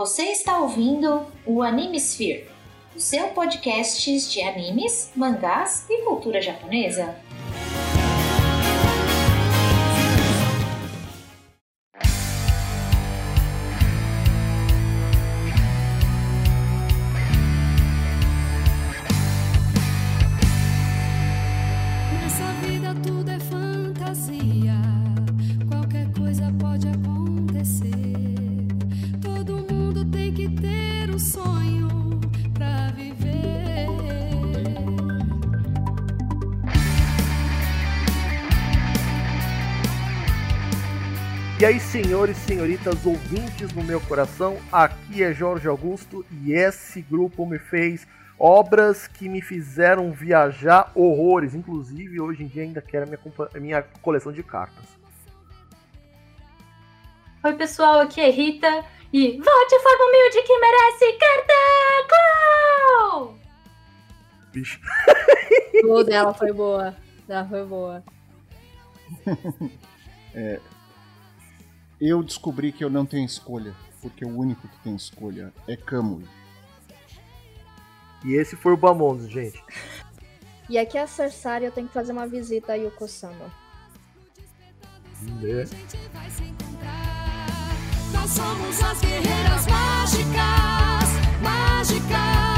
Você está ouvindo o Animesphere, o seu podcast de animes, mangás e cultura japonesa. Aí, senhores e senhoritas, ouvintes do meu coração, aqui é Jorge Augusto e esse grupo me fez obras que me fizeram viajar horrores. Inclusive, hoje em dia ainda quero a minha, minha coleção de cartas. Oi, pessoal, aqui é Rita e vote a forma humilde que merece cartão! Bicho. O dela foi boa. Dela foi boa. Eu descobri que eu não tenho escolha, porque o único que tem escolha é Kamui. E esse foi o Bamondos, gente. E aqui é a Cersari, eu tenho que fazer uma visita a Yoko-sama. A gente vai se encontrar. Nós somos as guerreiras mágicas, mágicas.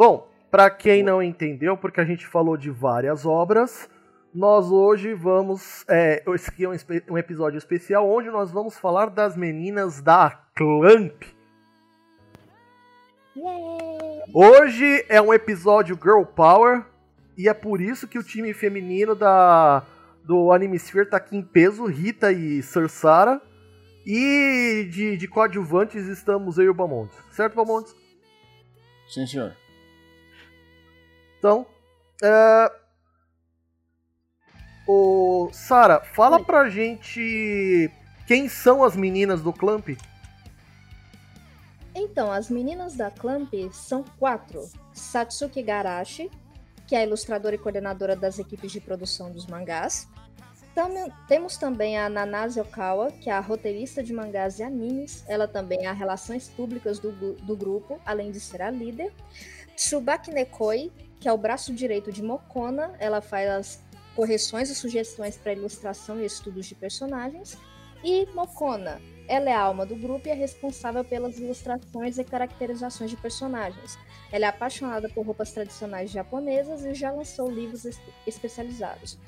Bom, pra quem não entendeu, porque a gente falou de várias obras, nós hoje vamos. É, esse aqui é um, um episódio especial onde nós vamos falar das meninas da Clamp. Hoje é um episódio Girl Power e é por isso que o time feminino da do Animesphere tá aqui em peso, Rita e Cersara. E de, de coadjuvantes estamos eu e o Bamontes. Certo, Bamontes? Sim, senhor. Então, é... o Sara, fala Oi. pra gente quem são as meninas do Clamp. Então, as meninas da Clamp são quatro. Satsuki Garashi, que é a ilustradora e coordenadora das equipes de produção dos mangás. Temos também a Nanase Okawa, que é a roteirista de mangás e animes. Ela também é a relações públicas do, do grupo, além de ser a líder. Tsubaki Nekoi, que é o braço direito de Mokona. Ela faz as correções e sugestões para ilustração e estudos de personagens. E Mokona, ela é a alma do grupo e é responsável pelas ilustrações e caracterizações de personagens. Ela é apaixonada por roupas tradicionais japonesas e já lançou livros es- especializados.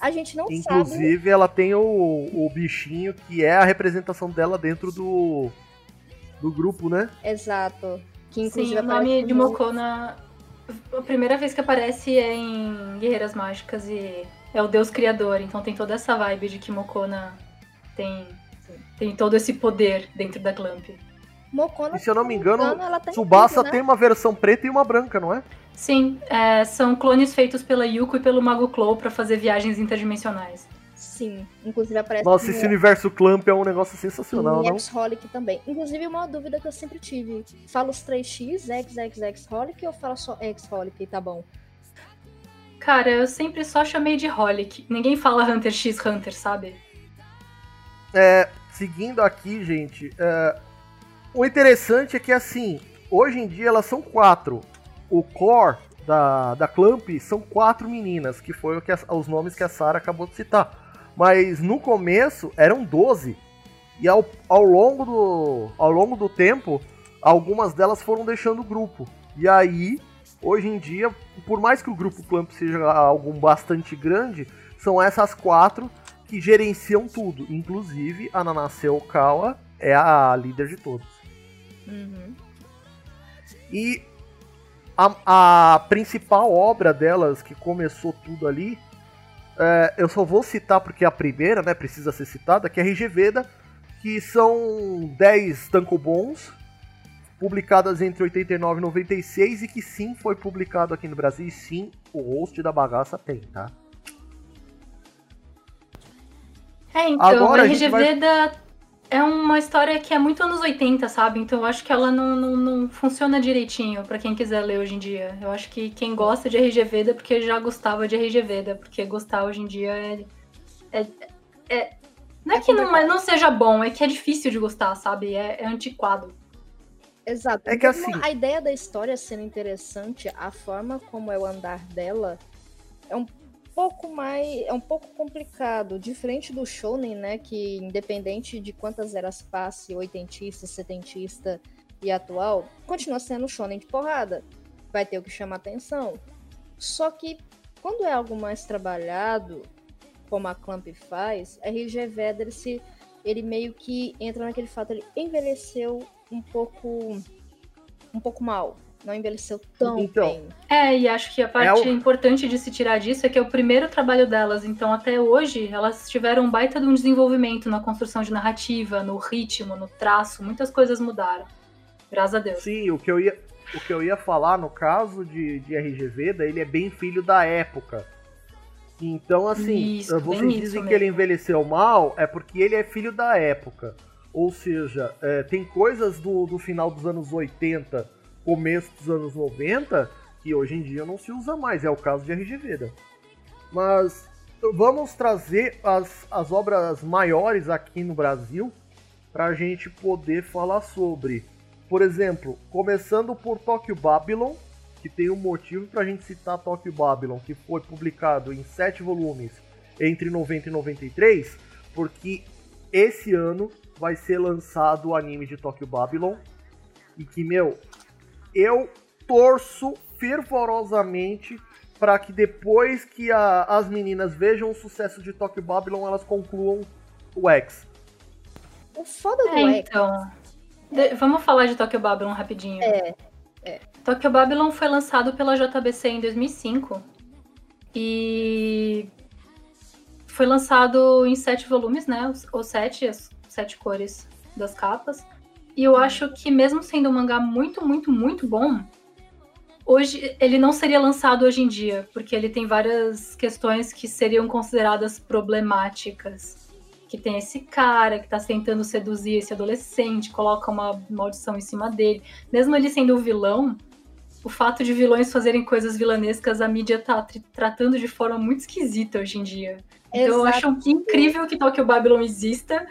A gente não sabe. Inclusive, ela tem o, o bichinho que é a representação dela dentro do, do grupo, né? Exato. Que inclusive Sim, o nome de Mokona, a primeira vez que aparece é em Guerreiras Mágicas e é o Deus Criador, então tem toda essa vibe de que Mokona tem, tem todo esse poder dentro da Clamp. Mokona, E se eu não me engano, ela tem Tsubasa né? tem uma versão preta e uma branca, não é? Sim, é, são clones feitos pela Yuko e pelo Mago Clow pra fazer viagens interdimensionais. Sim, inclusive aparece Nossa, no- esse universo Clamp é um negócio sensacional, não? X-Holic também. Inclusive, uma dúvida que eu sempre tive. Fala os 3x, X, X, X, Holic ou fala só X-Holic e tá bom? Cara, eu sempre só chamei de Holic. Ninguém fala Hunter x Hunter, sabe? É, seguindo aqui, gente, é, o interessante é que, assim, hoje em dia elas são quatro. O core da, da Clamp são quatro meninas, que foi o que a- os nomes que a Sarah acabou de citar. Mas no começo eram 12. E ao, ao, longo do, ao longo do tempo, algumas delas foram deixando o grupo. E aí, hoje em dia, por mais que o grupo Clamp seja algo bastante grande, são essas quatro que gerenciam tudo. Inclusive, a Nanase Okawa é a líder de todos. Uhum. E a, a principal obra delas, que começou tudo ali, é, eu só vou citar porque a primeira, né? Precisa ser citada, que é a RG Veda, que são 10 tankobons publicadas entre 89 e 96 e que sim foi publicado aqui no Brasil e sim o host da bagaça tem, tá? É, então, Agora gente RG vai- Veda é uma história que é muito anos 80, sabe? Então eu acho que ela não, não, não funciona direitinho pra quem quiser ler hoje em dia. Eu acho que quem gosta de RG Veda é porque já gostava de RG Veda, porque gostar hoje em dia é. é, é- não é, É que não, complicado. não seja bom, é que é difícil de gostar, sabe? É, é antiquado. Exato. É que assim- A ideia da história sendo interessante, a forma como é o andar dela é um pouco mais. É um pouco complicado. Diferente do Shonen, né? Que independente de quantas eras passe, oitentista, setentista e atual, continua sendo Shonen de porrada. Vai ter o que chamar atenção. Só que quando é algo mais trabalhado, como a Clamp faz, RG se, ele meio que entra naquele fato, ele envelheceu um pouco um pouco mal. Não envelheceu tão Então, bem. É, e acho que a parte o- importante de se tirar disso é que é o primeiro trabalho delas. Então, até hoje, elas tiveram um baita de um desenvolvimento na construção de narrativa, no ritmo, no traço. Muitas coisas mudaram. Graças a Deus. Sim, o que eu ia, o que eu ia falar no caso de, de RG Veda, ele é bem filho da época. Então, assim, Isso, vocês dizem que ele envelheceu mal, é porque ele é filho da época. Ou seja, é, tem coisas do, do final dos anos 80, começo dos anos 90, que hoje em dia não se usa mais. É o caso de RG Veda. Mas vamos trazer as, as obras maiores aqui no Brasil para a gente poder falar sobre. Por exemplo, começando por Tokyo Babylon, que tem um motivo para a gente citar Tokyo Babylon, que foi publicado em sete volumes entre 90 e 93, porque esse ano vai ser lançado o anime de Tokyo Babylon. E que, meu, eu torço fervorosamente para que depois que a- as meninas vejam o sucesso de Tokyo Babylon, elas concluam o X. O foda do É, X então. de- vamos falar de Tokyo Babylon rapidinho. é, Tokyo Babylon foi lançado pela JBC em 2005 e foi lançado em sete volumes, né? Os sete, as sete cores das capas. E eu acho que mesmo sendo um mangá muito, muito, muito bom, hoje ele não seria lançado hoje em dia, porque ele tem várias questões que seriam consideradas problemáticas. Que tem esse cara que tá tentando seduzir esse adolescente, coloca uma maldição em cima dele. Mesmo ele sendo o vilão, o fato de vilões fazerem coisas vilanescas, a mídia tá tr- tratando de forma muito esquisita hoje em dia. Então eu acho incrível que Tokyo Babylon exista,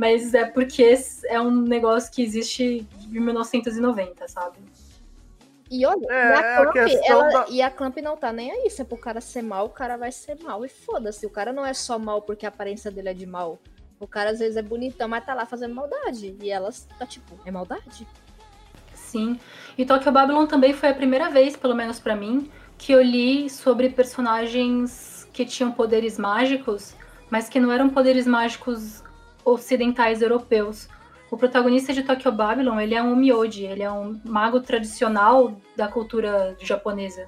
mas é porque esse é um negócio que existe de 1990, sabe? E olha, É, e, é a a Clamp, ela- da- e a Clamp não tá nem aí. Se é pro cara ser mal, o cara vai ser mal. E foda-se, o cara não é só mal porque a aparência dele é de mal. O cara às vezes é bonitão, mas tá lá fazendo maldade. E elas tá tipo, é maldade? Sim. E Tokyo Babylon também foi a primeira vez, pelo menos pra mim, que eu li sobre personagens que tinham poderes mágicos, mas que não eram poderes mágicos ocidentais europeus. O protagonista de Tokyo Babylon, ele é um Myoji, ele é um mago tradicional da cultura japonesa.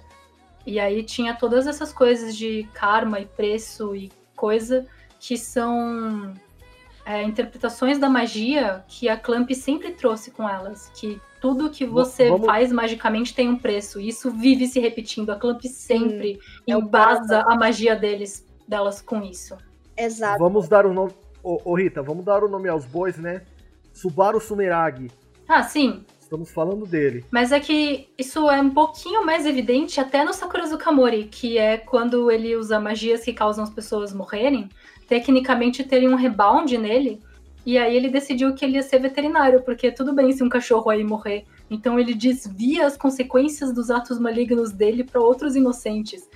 E aí tinha todas essas coisas de karma e preço e coisa que são é, interpretações da magia que a Clamp sempre trouxe com elas. Que tudo que você vamos- faz magicamente tem um preço. E isso vive se repetindo. A Clamp sempre é o embasa a magia deles, delas com isso. Exato. Vamos dar o nome. Ô, ô, Rita, vamos dar o nome aos bois, né? Subaru Sumeragi. Ah, sim. Estamos falando dele. Mas é que isso é um pouquinho mais evidente até no Sakura Zukamori, que é quando ele usa magias que causam as pessoas morrerem, tecnicamente terem um rebound nele. E aí ele decidiu que ele ia ser veterinário, porque tudo bem se um cachorro aí morrer. Então ele desvia as consequências dos atos malignos dele para outros inocentes.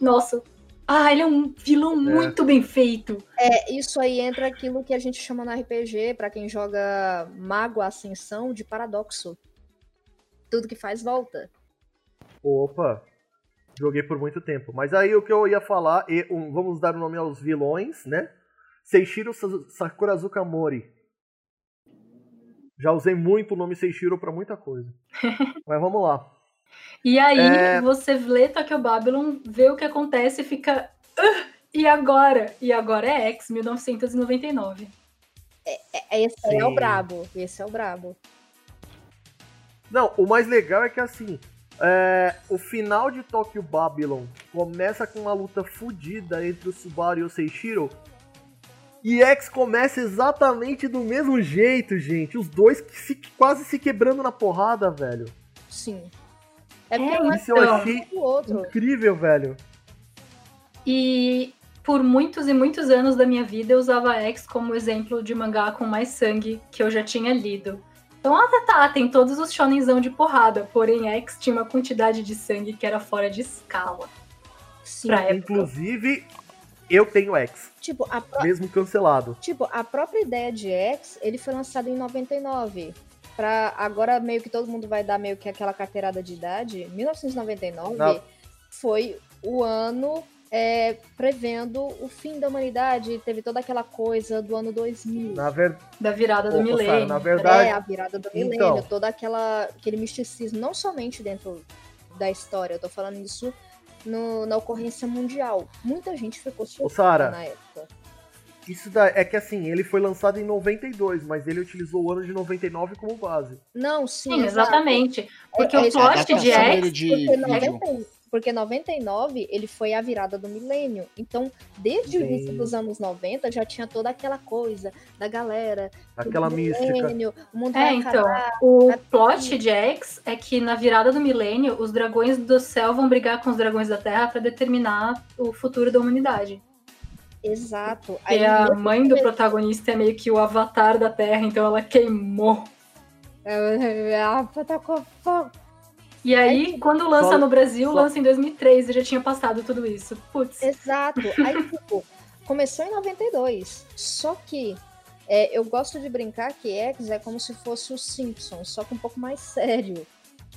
Nossa. Ah, ele é um vilão muito bem feito. É, isso aí entra aquilo que a gente chama no RPG, pra quem joga Mago Ascensão, de paradoxo. Tudo que faz volta. Opa, joguei por muito tempo. Mas aí o que eu ia falar, e, um, vamos dar o nome aos vilões, né? Seishiro Sa- Sakurazuka Mori. Já usei muito o nome Seishiro pra muita coisa. Mas vamos lá. E aí É. você lê Tokyo Babylon, vê o que acontece e fica. "Ah, e agora? E agora é X, 1999. É, Esse aí é o Sim. brabo. Esse é o brabo. Não, o mais legal é que assim, é, o final de Tokyo Babylon começa com uma luta fodida entre o Subaru e o Seishiro. E X começa exatamente do mesmo jeito, gente. Os dois que se- quase se quebrando na porrada, velho. Sim. É É, porque um é Isso eu achei o outro. incrível, velho. E por muitos e muitos anos da minha vida eu usava X como exemplo de mangá com mais sangue que eu já tinha lido. Então, ah, tá, tá, tem todos os shonenzão de porrada, porém X tinha uma quantidade de sangue que era fora de escala Sim. pra época. Inclusive, eu tenho X, Tipo, a pró- mesmo cancelado. Tipo, a própria ideia de X, ele foi lançado em 99. Pra agora meio que todo mundo vai dar meio que aquela carteirada de idade. 1999 Na- foi o ano é, prevendo o fim da humanidade. Teve toda aquela coisa do ano 2000. Na verdade, Da virada do milênio. na verdade, É, a virada do Então. milênio, toda aquela aquele misticismo, não somente dentro da história, eu tô falando isso no- na ocorrência mundial. Muita gente ficou surpresa Sara, na época. Isso da, é que assim, ele foi lançado em 92, mas ele utilizou o ano de 99 como base. Não, sim, Sim, exatamente. Porque É- o é plot de X de Porque, vídeo. 90 porque 99 ele foi a virada do milênio. Então, desde o início dos anos 90 já tinha toda aquela coisa da galera. Aquela mística. milênio, o mundo É, então, acabar. o Sabe? plot de X é que na virada do milênio, os dragões do céu vão brigar com os dragões da terra pra determinar o futuro da humanidade. Exato. E Aí, a nesse mãe do protagonista é meio que o avatar da terra, então ela queimou. Tacou fogo. E aí, quando lança no Brasil, lança em 2003 e já tinha passado tudo isso. Putz. Exato. Aí, tipo, começou em 92. Só que é, eu gosto de brincar que X é como se fosse o Simpsons, só que um pouco mais sério.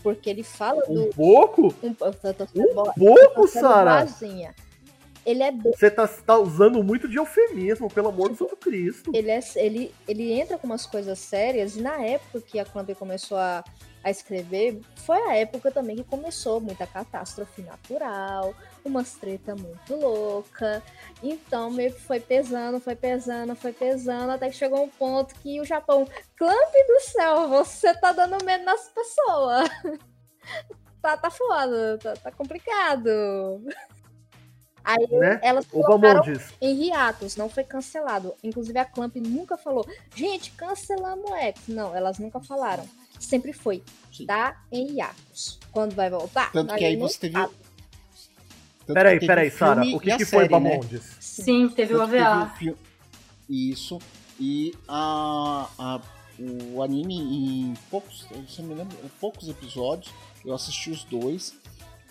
Porque ele fala do. Um pouco? Um, tô sendo boa- Pouco, tô sendo Sara? Ele é bem Você tá, tá usando muito de eufemismo, pelo amor do Santo Cristo. ele, é, ele, ele entra com umas coisas sérias, e na época que a Clamp começou a, a escrever, foi a época também que começou muita catástrofe natural, umas treta muito louca. Então, meio que foi pesando, foi pesando, foi pesando, até que chegou um ponto que o Japão, Clamp do céu, você tá dando medo nas pessoas. tá, tá foda, tá, tá complicado. Aí Né? elas colocaram Bamondes, em hiatos, não foi cancelado. Inclusive a Clamp nunca falou, gente, cancelamos o X. Não, elas nunca falaram. Sempre foi, tá em hiatos. Quando vai voltar? Tanto que aí você teve. peraí, teve peraí, o Sara, o que, que foi, série, né? Bamondes? Sim, teve o Tanto teve AVA. o fi- Isso. E a, a- o anime em poucos, se eu não me lembro, em poucos episódios, eu assisti os dois.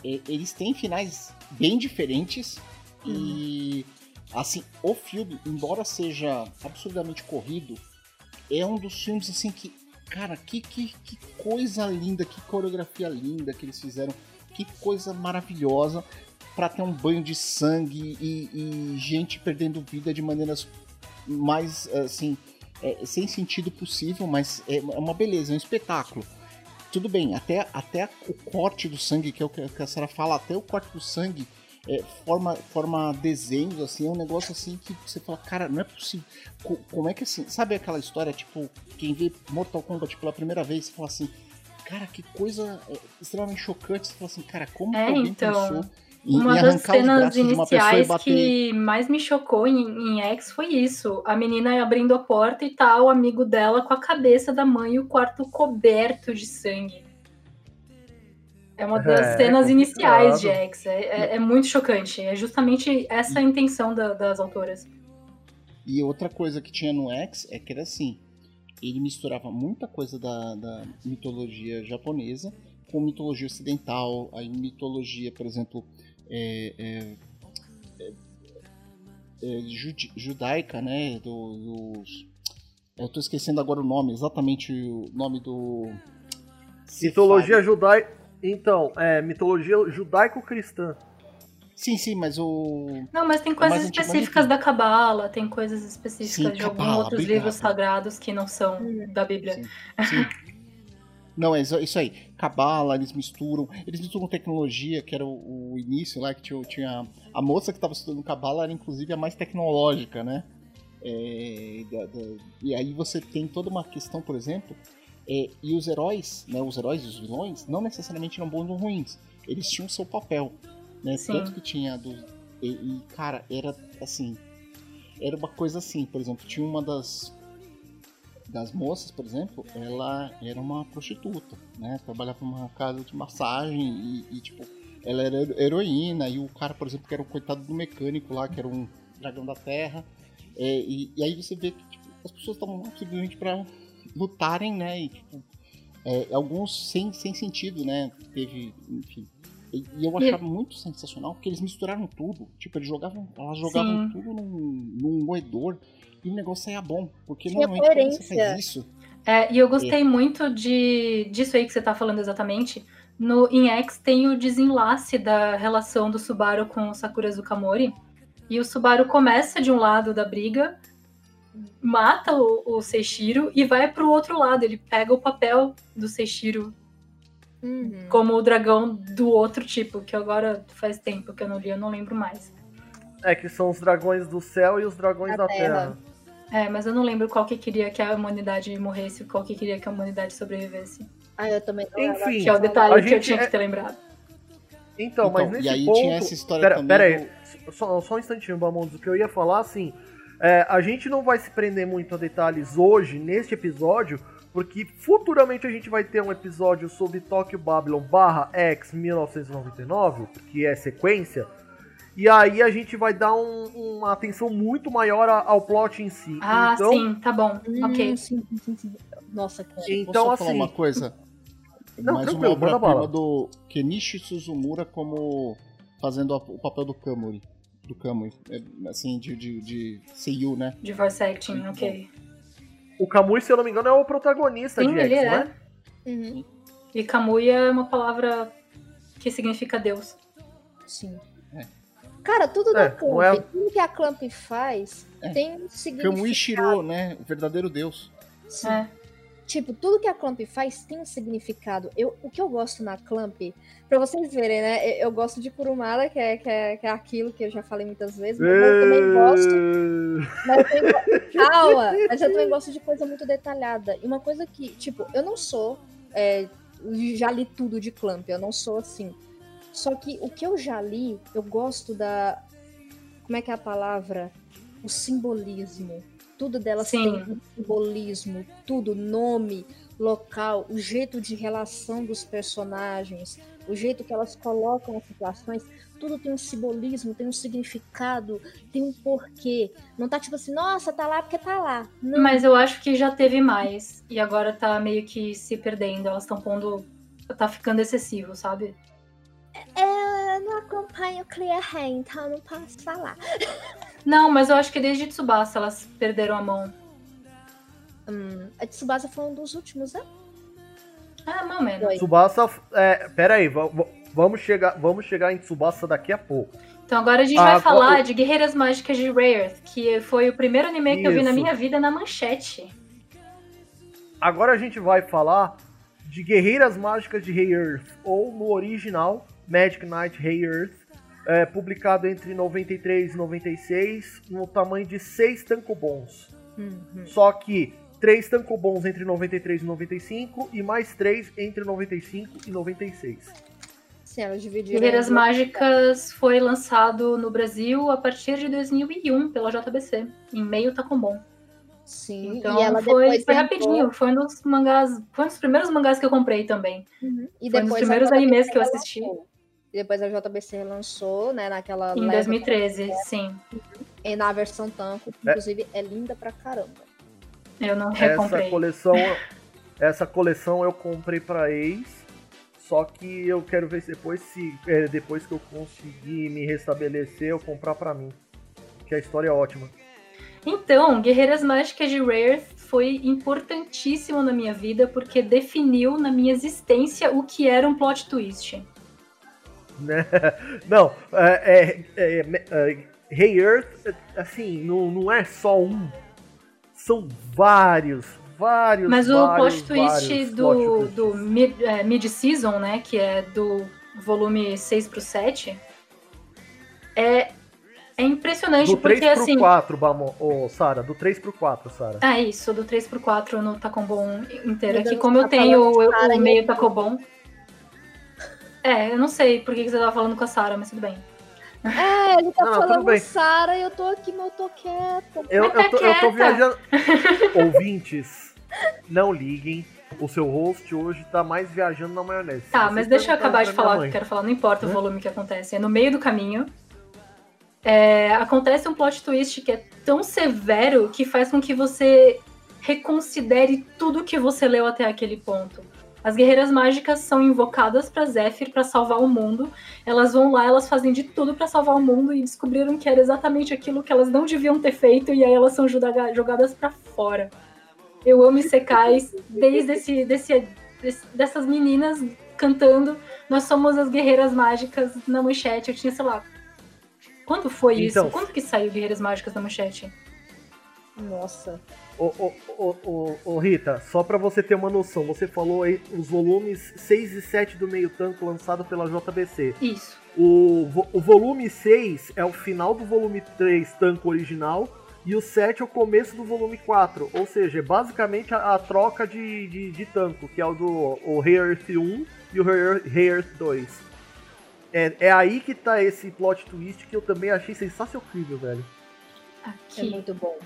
Eles têm finais bem diferentes. E assim, o filme, embora seja absurdamente corrido, é um dos filmes assim que, cara, que, que, que coisa linda, que coreografia linda que eles fizeram, que coisa maravilhosa pra ter um banho de sangue e, e gente perdendo vida de maneiras mais assim é, sem sentido possível, mas é uma beleza, é um espetáculo. Tudo bem, até, até o corte do sangue, que é o que a Sarah fala, até o corte do sangue é, forma, forma desenhos, assim, é um negócio assim que você fala, cara, não é possível. Co- como é que assim, sabe aquela história, tipo, quem vê Mortal Kombat pela primeira vez, você fala assim, cara, que coisa é, extremamente chocante, você fala assim, cara, como É, que alguém então, pensou em, Uma em das cenas e iniciais que mais me chocou em, em X foi isso. A menina abrindo a porta e tá o amigo dela com a cabeça da mãe e o quarto coberto de sangue. É uma das É, cenas iniciais de. X. É, é- é muito chocante. É justamente essa a intenção da- das autoras. E outra coisa que tinha no X é que era assim, ele misturava muita coisa da, da mitologia japonesa com mitologia ocidental, a mitologia, por exemplo, é, é, é, é, judaica, né, do- dos... Eu tô esquecendo agora o nome, exatamente o nome do... Mitologia judaica. Então, é, mitologia judaico-cristã. Sim, sim, mas o... Não, mas tem É coisas mas específicas da Cabala, tem coisas específicas Sim, de alguns Cabala, outros obrigado. livros sagrados que não são da Bíblia. Sim, sim. Não, é isso isso aí. Cabala, eles misturam. Eles misturam tecnologia, que era o, o início lá, que tinha, tinha. A moça que estava estudando Cabala era inclusive a mais tecnológica, né? É, da- da- e aí você tem toda uma questão, por exemplo, é, e os heróis, né? Os heróis e os vilões não necessariamente eram bons ou ruins. Eles tinham seu papel. Né? Sim. Tanto que tinha do. E, e, cara, era assim. era uma coisa assim, por exemplo, tinha uma das das moças, por exemplo, ela era uma prostituta, né? Trabalhava numa casa de massagem e, e, tipo, ela era heroína e o cara, por exemplo, que era o coitado do mecânico lá, que era um dragão da terra. É, e, e aí você vê que tipo, as pessoas estavam lá simplesmente pra lutarem, né? E tipo, é, alguns sem, sem sentido, né? Teve, enfim. E, e eu achava muito sensacional porque eles misturaram tudo. Tipo, eles jogavam, elas jogavam Sim. tudo num, num moedor e o negócio saía bom. Porque Tinha normalmente quando você coerência. faz isso. É, e eu gostei muito de disso aí que você tá falando exatamente. No em X tem o desenlace da relação do Subaru com o Sakura Zukamori. E o Subaru começa de um lado da briga, mata o, o Seishiro e vai pro outro lado. Ele pega o papel do Seishiro Uhum. como o dragão do outro tipo, que agora faz tempo que eu não li, eu não lembro mais. É que são os dragões do céu e os dragões Da da, terra. terra. É, mas eu não lembro qual que queria que a humanidade morresse, qual que queria que a humanidade sobrevivesse. Ah, eu também não Enfim, Que é o detalhe que eu tinha é- que ter lembrado. Então, mas Então, nesse e aí ponto... tinha essa história pera, também pera aí, só, só um instantinho, Bamondos. O que eu ia falar, assim, é, a gente não vai se prender muito a detalhes hoje, neste episódio, porque futuramente a gente vai ter um episódio sobre Tokyo Babylon barra X 1999, que é sequência, e aí a gente vai dar um- uma atenção muito maior ao plot em si. Ah, então, sim, tá bom. Hum, ok. sim, sim, sim, sim. Nossa, cara. Então, Posso falar assim- uma coisa? Não, Mais tranquilo, uma obra-prima do Kenichi Suzumura como fazendo a- o papel do Kamui. Do Kamui. É, assim, de, de, de Seiyu, né? De voice acting, ok. O Kamui, se eu não me engano, é o protagonista Sim, de ele X, é. né? Uhum. E Kamuya é uma palavra que significa Deus. Sim. É. Cara, tudo É, da Clamp, é- tudo que a Clamp faz É. tem um significado. Kamui Shiro, né? O verdadeiro deus. Sim. É. Tipo, tudo que a Clamp faz tem um significado. Eu, o que eu gosto na Clamp, pra vocês verem, né? Eu, eu gosto de Kurumada, que é, que, é, que é aquilo que eu já falei muitas vezes, mas eu também gosto. Mas eu também Calma! Mas eu também gosto de coisa muito detalhada. E uma coisa que, tipo, eu não sou. é, já li tudo de Clamp, eu não sou assim. Só que o que eu já li, eu gosto da. Como é que é a palavra? O simbolismo. Tudo delas Sim. tem um simbolismo, tudo, nome, local, o jeito de relação dos personagens, o jeito que elas colocam as situações, tudo tem um simbolismo, tem um significado, tem um porquê. Não tá tipo assim, nossa, tá lá porque tá lá. Não, Mas eu acho que já teve mais. E agora tá meio que se perdendo. Elas estão pondo. Tá ficando excessivo, sabe? Eu não acompanho o Clear Hair, então eu não posso falar. Não, mas eu acho que desde Tsubasa elas perderam a mão. Hum, a Tsubasa foi um dos últimos, né? Ah, mais ou menos. Tsubasa, é, pera aí, va- va- vamos chegar, vamos chegar em Tsubasa daqui a pouco. Então agora a gente Ah, vai falar de Guerreiras Mágicas de Rare, que foi o primeiro anime que eu vi na Isso. minha vida na manchete. Agora a gente vai falar de Guerreiras Mágicas de Rei Earth, ou no original, Magic Knight Rei Earth, é, publicado entre 93 e 96, no tamanho de 6 tankobons. Uhum. Só que 3 tankobons entre 93 e 95 e mais 3 entre 95 e 96. Sim, elas dividiram. Guerreiras Mágicas foi lançado no Brasil a partir de 2001 pela JBC, em meio Tacombon. Sim, Então e ela foi, depois foi rapidinho, foi um dos mangás, foi um dos primeiros mangás que eu comprei também. Uhum. E Foi um dos primeiros animes que eu lançou. E depois a JBC lançou, né, naquela Em leva- 2013, sim. E na versão tanco, que inclusive é linda pra caramba. Eu não Essa recomprei. coleção, essa coleção eu comprei pra ex, só que eu quero ver se depois se é, depois que eu conseguir me restabelecer, eu comprar pra mim. Que a história é ótima. Então, Guerreiras Mágicas de Rare foi importantíssimo na minha vida porque definiu na minha existência o que era um plot twist. Né? Não, é, é, é, é, Hey Earth, é, assim, não, não é só um. São vários, vários. Mas o vários, plot twist vários do, do mid- é, mid-season, né, que é do volume 6 pro 7, é, é impressionante Do 3 porque pro assim. 4, Bamo, ô, Sara, do 3 pro 4, Sara. Ah, isso, do 3 pro 4 no Tacombon inteiro. Aqui, como eu tá tenho o, o meio eu- Tacobon. É, eu não sei por que você tava falando com a Sarah, mas tudo bem. É, ele tá Não, falando bem. Sara e eu tô aqui, mas eu tô quieta. Eu, tá eu, tô, eu tô quieta. viajando. Ouvintes, não liguem. O seu host hoje tá mais viajando na maionese. Se Tá, vocês mas deixa eu acabar de falar o que eu quero falar, não importa o Hã? volume que acontece. É no meio do caminho. é, acontece um plot twist que é tão severo que faz com que você reconsidere tudo que você leu até aquele ponto. As guerreiras mágicas são invocadas pra Zephyr pra salvar o mundo. Elas vão lá, elas fazem de tudo pra salvar o mundo e descobriram que era exatamente aquilo que elas não deviam ter feito e aí elas são joga- jogadas pra fora. Eu amo Isekais desde esse, desse, desse- dessas meninas cantando Nós somos as guerreiras mágicas na manchete. Eu tinha, sei lá. Quando foi Então. isso? Quando que saiu Guerreiras Mágicas na manchete? Nossa. Ô, ô, ô, ô, ô, Rita, só pra você ter uma noção, você falou aí os volumes 6 e 7 do meio tanco lançado pela JBC. Isso. O, o volume 6 é o final do volume 3 tanco original e o 7 é o começo do volume 4. Ou seja, é basicamente a, a troca de, de, de tanco, que é o do o Rei Earth 1 e o Rei Earth 2. É, é aí que tá esse plot twist que eu também achei sensacional, velho. É Aqui. muito bom.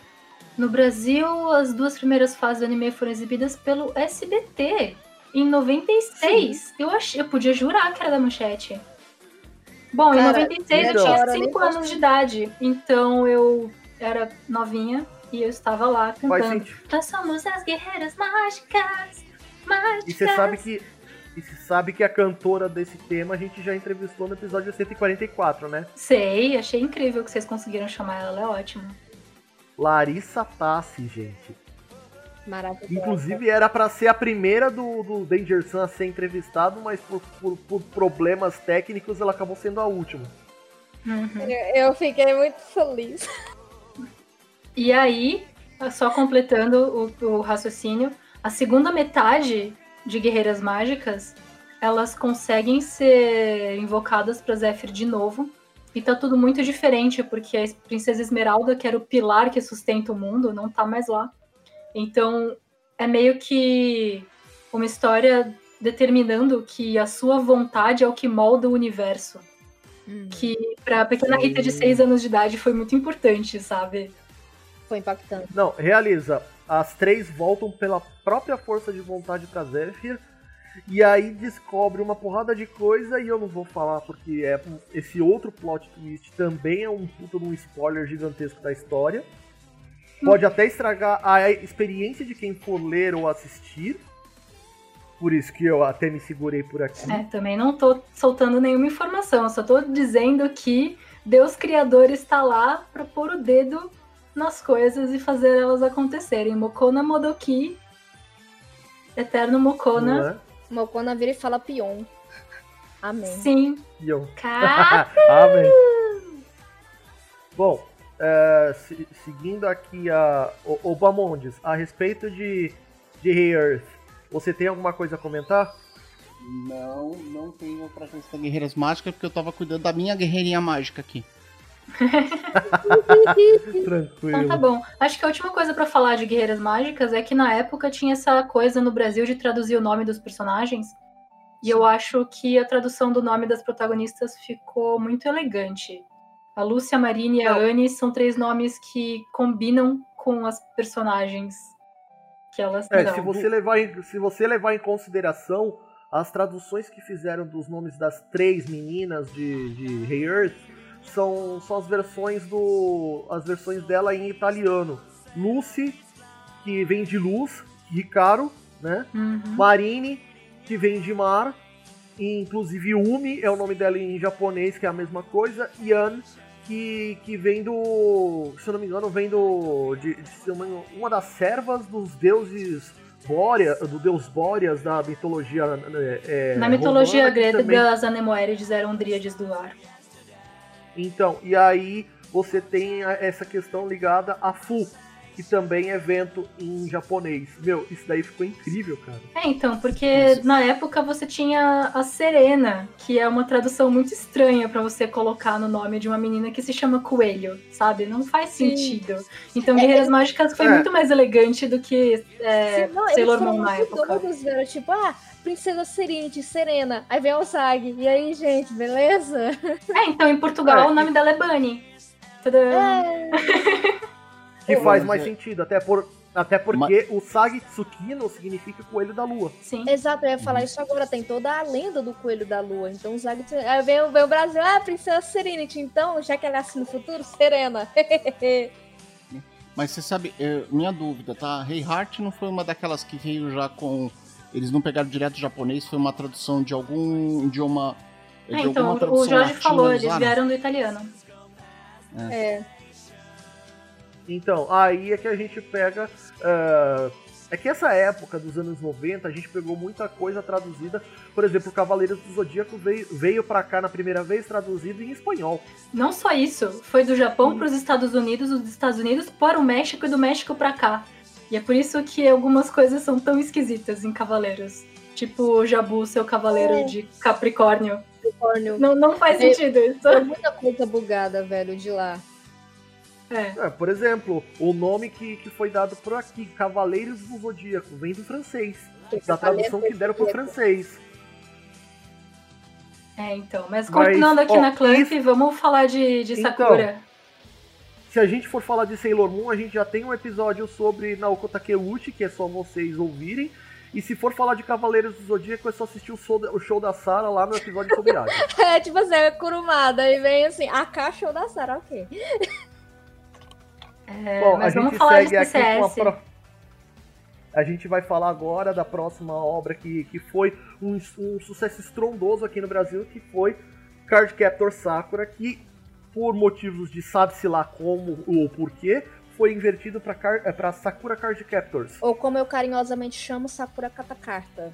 No Brasil, as duas primeiras fases do anime foram exibidas pelo SBT em 96. Eu, ach... eu podia jurar que era da manchete. Bom, Cara, em 96 eu então- tinha Agora, 5 nem anos de idade. Então eu era novinha e eu estava lá cantando. Nós somos as guerreiras mágicas. Mágicas. E você sabe que. E você sabe que a cantora desse tema a gente já entrevistou no episódio 144, né? Sei, achei incrível que vocês conseguiram chamar ela, ela é ótima. Larissa Tassi, gente. Maravilhoso. Inclusive era pra ser a primeira do, do Danger Sun a ser entrevistado, mas por, por- por problemas técnicos ela acabou sendo a última. Uhum. Eu eu fiquei muito feliz. E aí, só completando o, o raciocínio, a segunda metade de Guerreiras Mágicas, elas conseguem ser invocadas para Zephyr de novo. E tá tudo muito diferente, porque a Princesa Esmeralda, que era o pilar que sustenta o mundo, não tá mais lá. Então, é meio que uma história determinando que a sua vontade é o que molda o universo. Que pra pequena Rita de 6 anos de idade foi muito importante, sabe? Foi impactante. Não, realiza. As três voltam pela própria força de vontade pra Zephyr. E aí descobre uma porrada de coisa e eu não vou falar porque é esse outro plot twist também é um puta um spoiler gigantesco da história. Pode até estragar a experiência de quem for ler ou assistir. Por isso que eu até me segurei por aqui. É, também não tô soltando nenhuma informação, eu só tô dizendo que Deus Criador está lá pra pôr o dedo nas coisas e fazer elas acontecerem. Mokona Modoki, Eterno Mokona, Não? Mokona vira e fala pion. Amém. sim, cara. Amém. Bom, é, se- seguindo aqui a. O, o Bamondes, a respeito de, de Rei Earth, você tem alguma coisa a comentar? Não, não tenho coisa da Guerreiras Mágicas, porque eu tava cuidando da minha guerreirinha mágica aqui. Tranquilo. Então tá bom. Acho que a última coisa pra falar de Guerreiras Mágicas é que na época tinha essa coisa no Brasil de traduzir o nome dos personagens. E eu acho que a tradução do nome das protagonistas ficou muito elegante. A Lúcia, a Marine e a. Anne são três nomes que combinam com as personagens que elas É, são. se você, levar em, se você levar em consideração as traduções que fizeram dos nomes das três meninas de, de Rei Earth, são, são as versões do. as versões dela em italiano. Lucy, que vem de luz, Ricaro, né? Uhum. Marine, que vem de mar. E, inclusive Umi é o nome dela em japonês, que é a mesma coisa. Yan, que, que vem do. Se eu não me engano, vem do. De, de uma, uma das servas dos deuses Bórea, do deus Bóreas da mitologia. é, Na mitologia romana, grega, também- as Anemoérides eram dríades do ar. Então, e aí você tem essa questão ligada a Fu, que também é vento em japonês. Meu, isso daí ficou incrível, cara. É, então, porque na época você tinha a Serena, que é uma tradução muito estranha pra você colocar no nome de uma menina que se chama Coelho, sabe? Não faz Sim. sentido. Então, É, Guerreiras Mágicas foi é. muito mais elegante do que é, Sim, não, Sailor Moon na época. doidos, velho. Tipo, ah, Princesa Serenity, Serena. Aí vem o Sag. E aí, gente, beleza? É, então em Portugal É, o nome dela é Bunny. Tadã! É. Que Pô, faz mais é- sentido, até, por, até porque o Sagi Tsukino significa coelho da lua. Sim. Exato, eu ia falar isso agora. Tem toda a lenda do Coelho da Lua. Então, o Zag. Aí vem, o- vem o Brasil. Ah, Princesa Serenity. Então, já que ela é assim no futuro, Serena. Mas você sabe, é, minha dúvida, tá? Rei Heart não foi uma daquelas que veio já com. Eles não pegaram direto japonês, foi uma tradução de algum idioma. É, de então, o Jorge falou, eles usaram? vieram do italiano. é. Então, aí é que a gente pega. ah, é que essa época dos anos 90, a gente pegou muita coisa traduzida. Por exemplo, Cavaleiros do Zodíaco veio, veio pra cá na primeira vez traduzido em espanhol. Não só isso, foi do Japão para os Estados Unidos, dos Estados Unidos para o México e do México para cá. E é por isso que algumas coisas são tão esquisitas em Cavaleiros. Tipo o Jabu, seu cavaleiro É. de Capricórnio. Capricórnio. Não, não faz É. sentido isso. Tem muita coisa bugada, velho, de lá. É. É, por exemplo, o nome que, que foi dado por aqui, Cavaleiros do Zodíaco, vem do francês. Da tradução que deram pro francês. É, então. Mas Mas, continuando aqui ó, na Clamp, isso- vamos falar de, de Então, Sakura. Se a gente for falar de Sailor Moon, a gente já tem um episódio sobre Naoko Takeuchi, que é só vocês ouvirem. E se for falar de Cavaleiros do Zodíaco, é só assistir o show da, o show da Sarah lá no episódio sobre Hades. É tipo assim, é curumada. Aí vem assim, a caixa da Sarah, ok. É, Bom, mas a vamos gente segue aqui com a pro... A gente vai falar agora da próxima obra que, que foi um, um sucesso estrondoso aqui no Brasil, que foi Card Captor Sakura, que por motivos de sabe-se lá como ou porquê, foi invertido para Sakura Card Captors. Ou como eu carinhosamente chamo, Sakura Katakarta.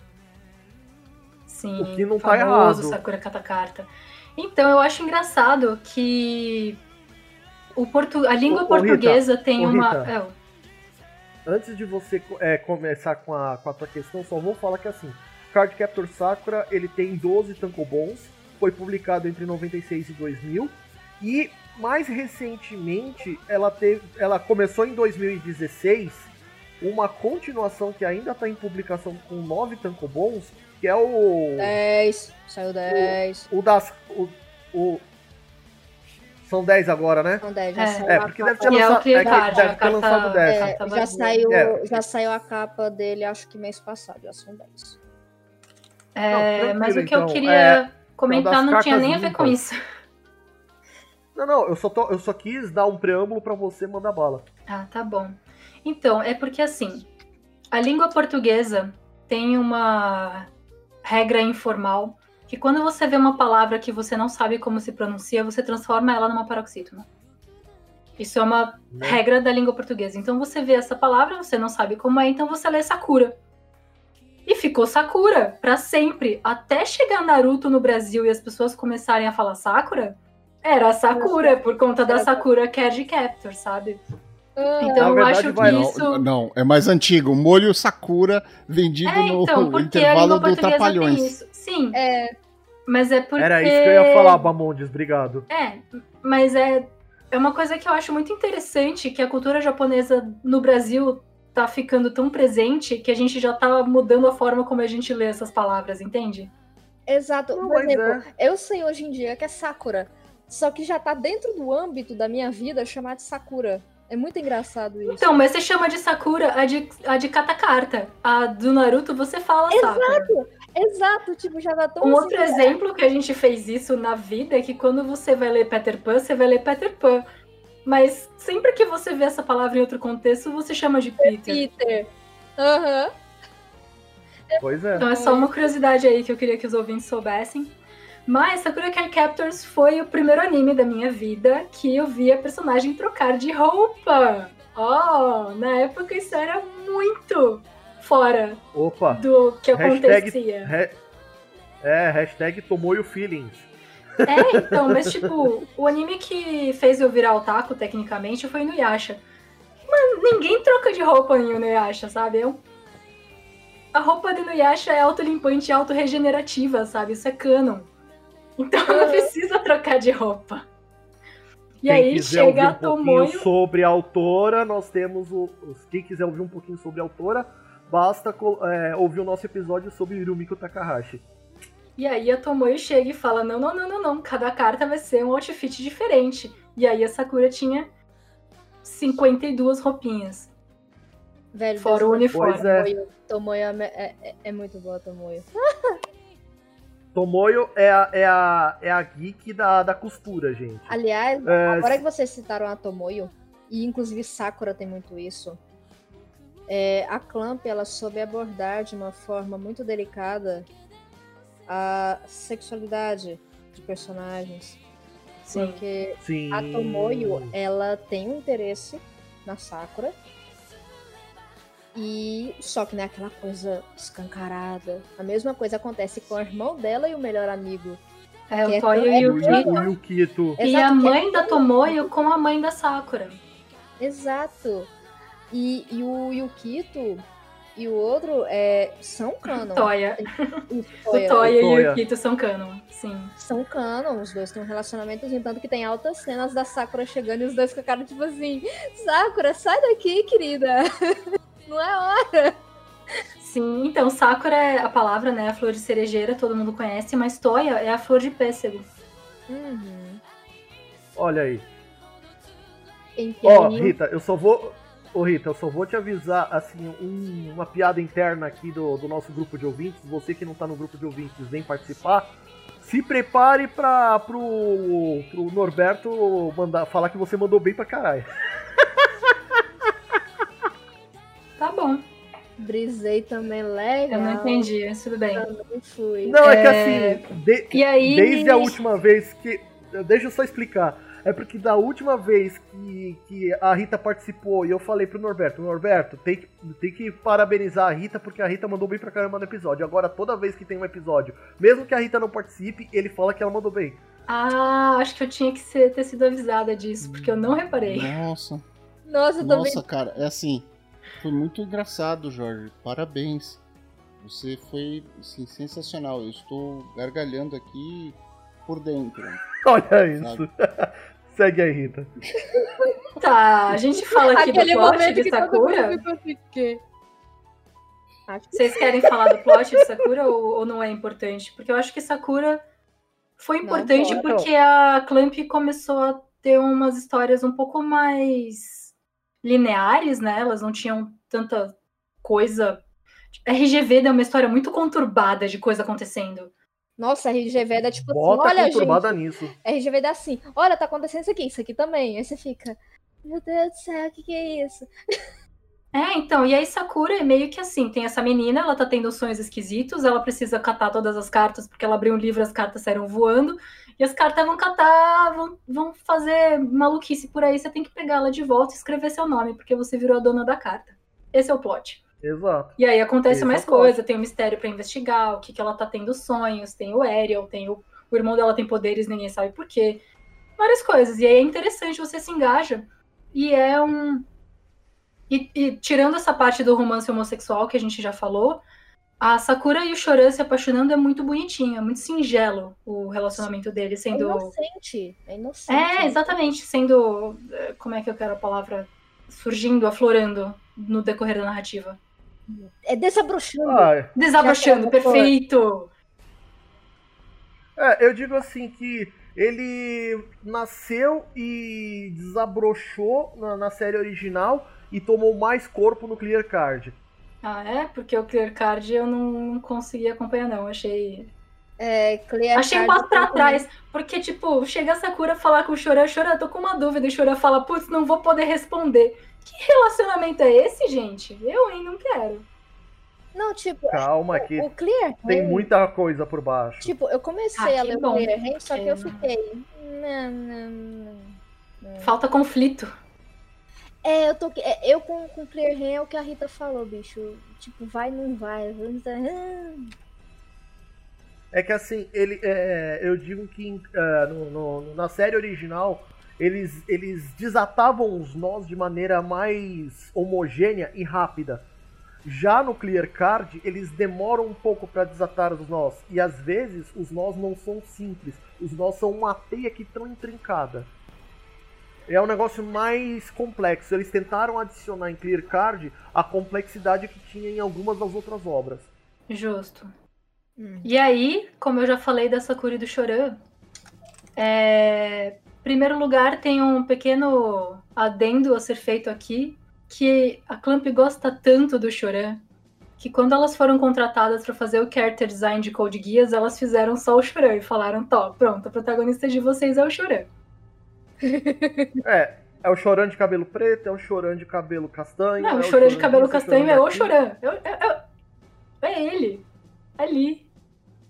Sim, O que não tá famoso errado. Sakura Katakarta. Então, eu acho engraçado que o portu... a língua Ô, ô, Rita, portuguesa tem ô, uma. Rita. É, Antes de você é, começar com a, com a tua questão, só vou falar que assim, Card Captor Sakura, ele tem 12 tankobons, foi publicado entre 96 e 2000, e mais recentemente ela teve, ela começou em 2016, uma continuação que ainda está em publicação com 9 tankobons, que é o 10, saiu 10. o das o, o- são 10 agora, né? Não, 10, já É. saiu É, a porque deve ter é o lançado, Clear é que Card, deve a ter lançado 10. É, já, saiu, É. já saiu a capa dele, acho que mês passado, já são 10. é, Não, mas o que eu então, queria é, comentar das não tinha nem a ver com limpas. isso. Não, não, eu só, tô- eu só quis dar um preâmbulo pra você mandar bala. Ah, tá bom. Então, é porque assim, a língua portuguesa tem uma regra informal que quando você vê uma palavra que você não sabe como se pronuncia, você transforma ela numa paroxítona. Isso é uma Né? regra da língua portuguesa. Então você vê essa palavra, você não sabe como é, então você lê Sakura. E ficou Sakura pra sempre. Até chegar Naruto no Brasil e as pessoas começarem a falar Sakura, era Sakura, por conta da Sakura Card Captor, sabe? Então Na eu verdade, acho que Não, isso. não, é mais antigo. Molho Sakura vendido É, no então, porque a intervalo do Trapalhões. tem isso. Sim, é, mas é porque. Era isso que eu ia falar, Bamondes, obrigado. É, mas é, é uma coisa que eu acho muito interessante que a cultura japonesa no Brasil tá ficando tão presente que a gente já tá mudando a forma como a gente lê essas palavras, entende? exato. Por exemplo, é. eu sei hoje em dia que é Sakura. Só que já tá dentro do âmbito da minha vida chamar de Sakura. É muito engraçado isso. Então, mas você chama de Sakura a de, a de Katakarta. A do Naruto você fala Sakura. Exato, tipo, já tá tão Um assim, outro exemplo que a gente fez isso na vida é que quando você vai ler Peter Pan, você vai ler Peter Pan. Mas sempre que você vê essa palavra em outro contexto, você chama de Peter. Peter. Aham. Pois é. Então é só uma curiosidade aí que eu queria que os ouvintes soubessem. Mas Sakura Card Captors foi o primeiro anime da minha vida que eu vi a personagem trocar de roupa. Oh, na época isso era muito fora Opa. do que Hashtag- acontecia. Re- É, hashtag tomou o feelings. É, então, mas tipo, o anime que fez eu virar otaku, tecnicamente, foi Inuyasha. Mas ninguém troca de roupa em Inuyasha, sabe? É um- A roupa de Inuyasha é autolimpante e autorregenerativa, sabe? Isso é canon. Então não precisa trocar de roupa. E Quem aí chega um a pouquinho Tomoyo... sobre a autora, nós temos o. os- Quem quiser ouvir um pouquinho sobre a autora, basta é, ouvir o nosso episódio sobre Rumiko Takahashi. E aí a Tomoe chega e fala: não, não, não, não, não. Cada carta vai ser um outfit diferente. E aí a Sakura tinha 52 roupinhas. Velho, Fora o uniforme. Pois é. Tomoyo, Tomoyo é, é- é muito boa, Tomoyo. Tomoyo é a, é a, é a geek da, da costura, gente. Aliás, É, agora que vocês citaram a Tomoyo, e inclusive Sakura tem muito isso, é, a Clamp ela soube abordar de uma forma muito delicada a sexualidade de personagens. Sim. Porque Sim. a Tomoyo, ela tem um interesse na Sakura. E só que não é aquela coisa escancarada. A mesma coisa acontece com o irmão dela e o melhor amigo. É, é o Toyo tão- e é o Kito. Yu- o Yukito. E Exato, a que é mãe da Tomoyo com a mãe da Sakura. Exato. E, e o Yukito e o outro é, são canon. Toya. O O Toya. Toya e Toya. o Kito são canon. Sim. São canon, os dois têm um relacionamento, tanto que tem altas cenas da Sakura chegando e os dois com a cara tipo assim: Sakura, sai daqui, querida. Não é hora. Sim, então Sakura é a palavra, né? A flor de cerejeira, todo mundo conhece, mas Toya é a flor de pêssego. Uhum. Olha aí. Ó, pianinho. Rita, eu só vou. Ô Rita, eu só vou te avisar, assim, um- uma piada interna aqui do, do nosso grupo de ouvintes. Você que não tá no grupo de ouvintes vem participar. Se prepare pra, pro, pro Norberto mandar, falar que você mandou bem pra caralho. Tá bom. Brisei também legal. Eu não entendi, mas tudo bem. Não fui. Não, é, que É, assim, de- E aí. desde a última vez que. Deixa eu só explicar. É porque da última vez que, que a Rita participou e eu falei pro Norberto, Norberto, tem que, tem que parabenizar a Rita porque a Rita mandou bem pra caramba no episódio. Agora, toda vez que tem um episódio, mesmo que a Rita não participe, ele fala que ela mandou bem. Ah, acho que eu tinha que ser- ter sido avisada disso, porque eu não reparei. Nossa, Nossa, eu também. nossa, cara, é assim, foi muito engraçado, Jorge. Parabéns. Você foi assim, sensacional. Eu estou gargalhando aqui por dentro. Olha isso. Segue aí, Rita. Tá, a gente fala aqui do Aquele plot momento de Sakura. assim, que Vocês querem falar do plot de Sakura ou, ou não é importante? Porque eu acho que Sakura foi importante pode. porque a Clamp começou a ter umas histórias um pouco mais lineares, né? Elas não tinham tanta coisa. RGV deu uma história muito conturbada de coisa acontecendo. Nossa, RGV dá tipo Bota assim, olha, conturbada gente, nisso. RGV dá assim, olha, tá acontecendo isso aqui, isso aqui também. Aí você fica, meu Deus do céu, o que, que é isso? É, então, e aí Sakura é meio que assim, tem essa menina, ela tá tendo sonhos esquisitos, ela precisa catar todas as cartas, porque ela abriu um livro, as cartas saíram voando, e as cartas vão catar, vão, vão fazer maluquice por aí, você tem que pegar ela de volta e escrever seu nome, porque você virou a dona da carta. Esse é o plot. Exato. E aí acontece é mais o coisa, tem um mistério pra investigar, o que, que ela tá tendo sonhos, tem o Ariel, tem o, o irmão dela tem poderes, ninguém sabe por quê. Várias coisas. E aí é interessante, você se engaja. E é um. E, e tirando essa parte do romance homossexual que a gente já falou, a Sakura e o Choran se apaixonando é muito bonitinho, é muito singelo o relacionamento deles, É sendo. inocente, é inocente. É, exatamente, sendo. eh, Como é que eu quero a palavra? Surgindo, aflorando no decorrer da narrativa. É desabrochando. Ah, Desabrochando, ela for- perfeito! é, eu digo assim que ele nasceu e desabrochou na, na série original e tomou mais corpo no Clear Card. Ah, é? Porque o Clear Card eu não consegui acompanhar, não. Achei. É, Clear Achei um passo pra trás. Porque, tipo, chega a Sakura falar com o Choran, Choran, tô com uma dúvida. E o Choran fala, putz, não vou poder responder. Que relacionamento é esse, gente? Eu, hein, não quero. Não, tipo, Calma que o Clear tem Hand, muita coisa por baixo. Tipo, eu comecei Ah, a ler o Clear Hand, só que eu fiquei. Não, não, não. Falta conflito. É, eu tô. é, Eu com, com Clear Hand é o que a Rita falou, bicho. Tipo, vai, não vai. Ah, É que assim, ele, é, eu digo que é, no- no- na série original eles, eles desatavam os nós de maneira mais homogênea e rápida. Já no Clear Card, eles demoram um pouco para desatar os nós. E às vezes os nós não são simples. Os nós são uma teia que tão intrincada. É um negócio mais complexo. Eles tentaram adicionar em Clear Card a complexidade que tinha em algumas das outras obras. Justo. Hum. E aí, como eu já falei da Sakura e do Choran, é... em primeiro lugar tem um pequeno adendo a ser feito aqui, que a Clamp gosta tanto do Choran, que quando elas foram contratadas para fazer o character design de Code Geass, elas fizeram só o Choran e falaram, tó, pronto, a protagonista de vocês é o Choran. É, é o Choran de cabelo preto, é o Choran de cabelo castanho. Não, é o Choran de cabelo castanho é o. Choran. É, é- é- é ele, ali,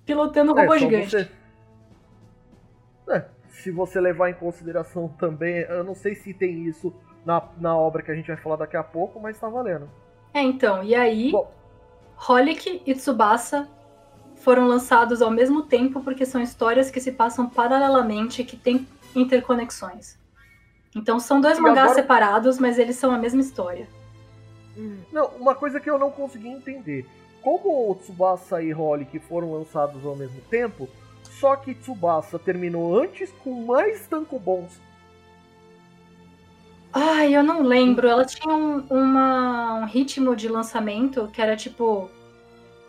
pilotando o É, robô gigante. você- É, se você levar em consideração também, eu não sei se tem isso na, na obra que a gente vai falar daqui a pouco, mas tá valendo. É, então, e aí, Bom. Holic e Tsubasa foram lançados ao mesmo tempo porque são histórias que se passam paralelamente, que têm interconexões. Então são dois E mangás agora- separados, mas eles são a mesma história. Hum. Não, uma coisa que eu não consegui entender. Como o Tsubasa e Holic foram lançados ao mesmo tempo, só que Tsubasa terminou antes com mais tankobons. Ai, eu não lembro. Ela tinha um, uma- um ritmo de lançamento que era tipo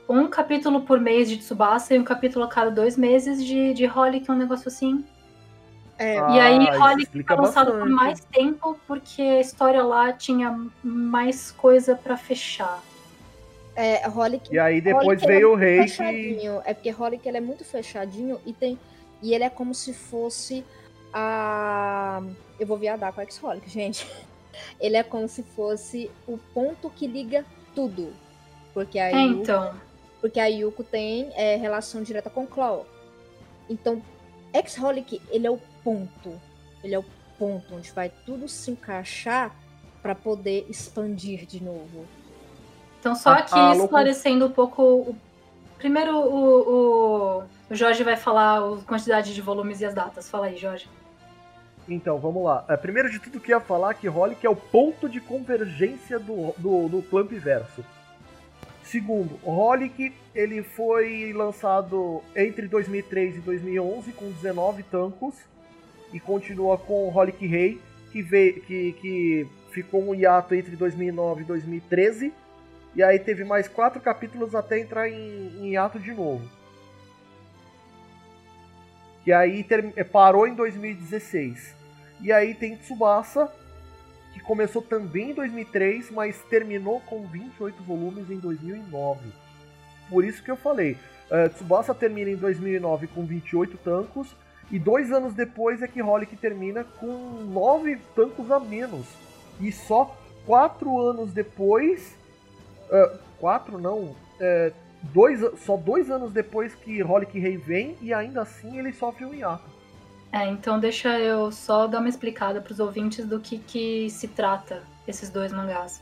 um capítulo por mês de Tsubasa e um capítulo a cada dois meses de, de Holic, um negócio assim. É, E aí, Ah, Holic explica foi lançado por mais tempo porque a história lá tinha mais coisa pra fechar. é Holic E aí depois Holic, ele veio o é rei que. fechadinho. É porque Holic ele é muito fechadinho e tem. E ele é como se fosse a. Eu vou viadar com a X-Holic, gente. Ele é como se fosse o ponto que liga tudo. Porque a É, Yuko, então. porque a Yuko tem é, relação direta com Claw. Então, X-Holic, ele é o ponto. Ele é o ponto onde vai tudo se encaixar pra poder expandir de novo. Então, só A- aqui a loucu- esclarecendo um pouco. o- Primeiro, o, o, o Jorge vai falar a quantidade de volumes e as datas. Fala aí, Jorge. Então, vamos lá. É, primeiro de tudo, que ia falar que Holic é o ponto de convergência do, do, do Clamp Verso. Segundo, Holic ele foi lançado entre 2003 e 2011 com 19 tancos e continua com Holic Rei, que, que, que ficou um hiato entre 2009 e 2013. E aí teve mais quatro capítulos até entrar em, em hiato de novo. Que aí eh, parou em 2016. E aí tem Tsubasa, que começou também em 2003, mas terminou com 28 volumes em 2009. Por isso que eu falei, eh, Tsubasa termina em 2009 com 28 tancos, e dois anos depois é que Holic termina com 9 tancos a menos. E só quatro anos depois. eh, quatro não. eh, dois, só dois anos depois que Holic Rei vem, e ainda assim ele sofre um hiato. É, então deixa eu só dar uma explicada pros ouvintes do que, que se trata esses dois mangás.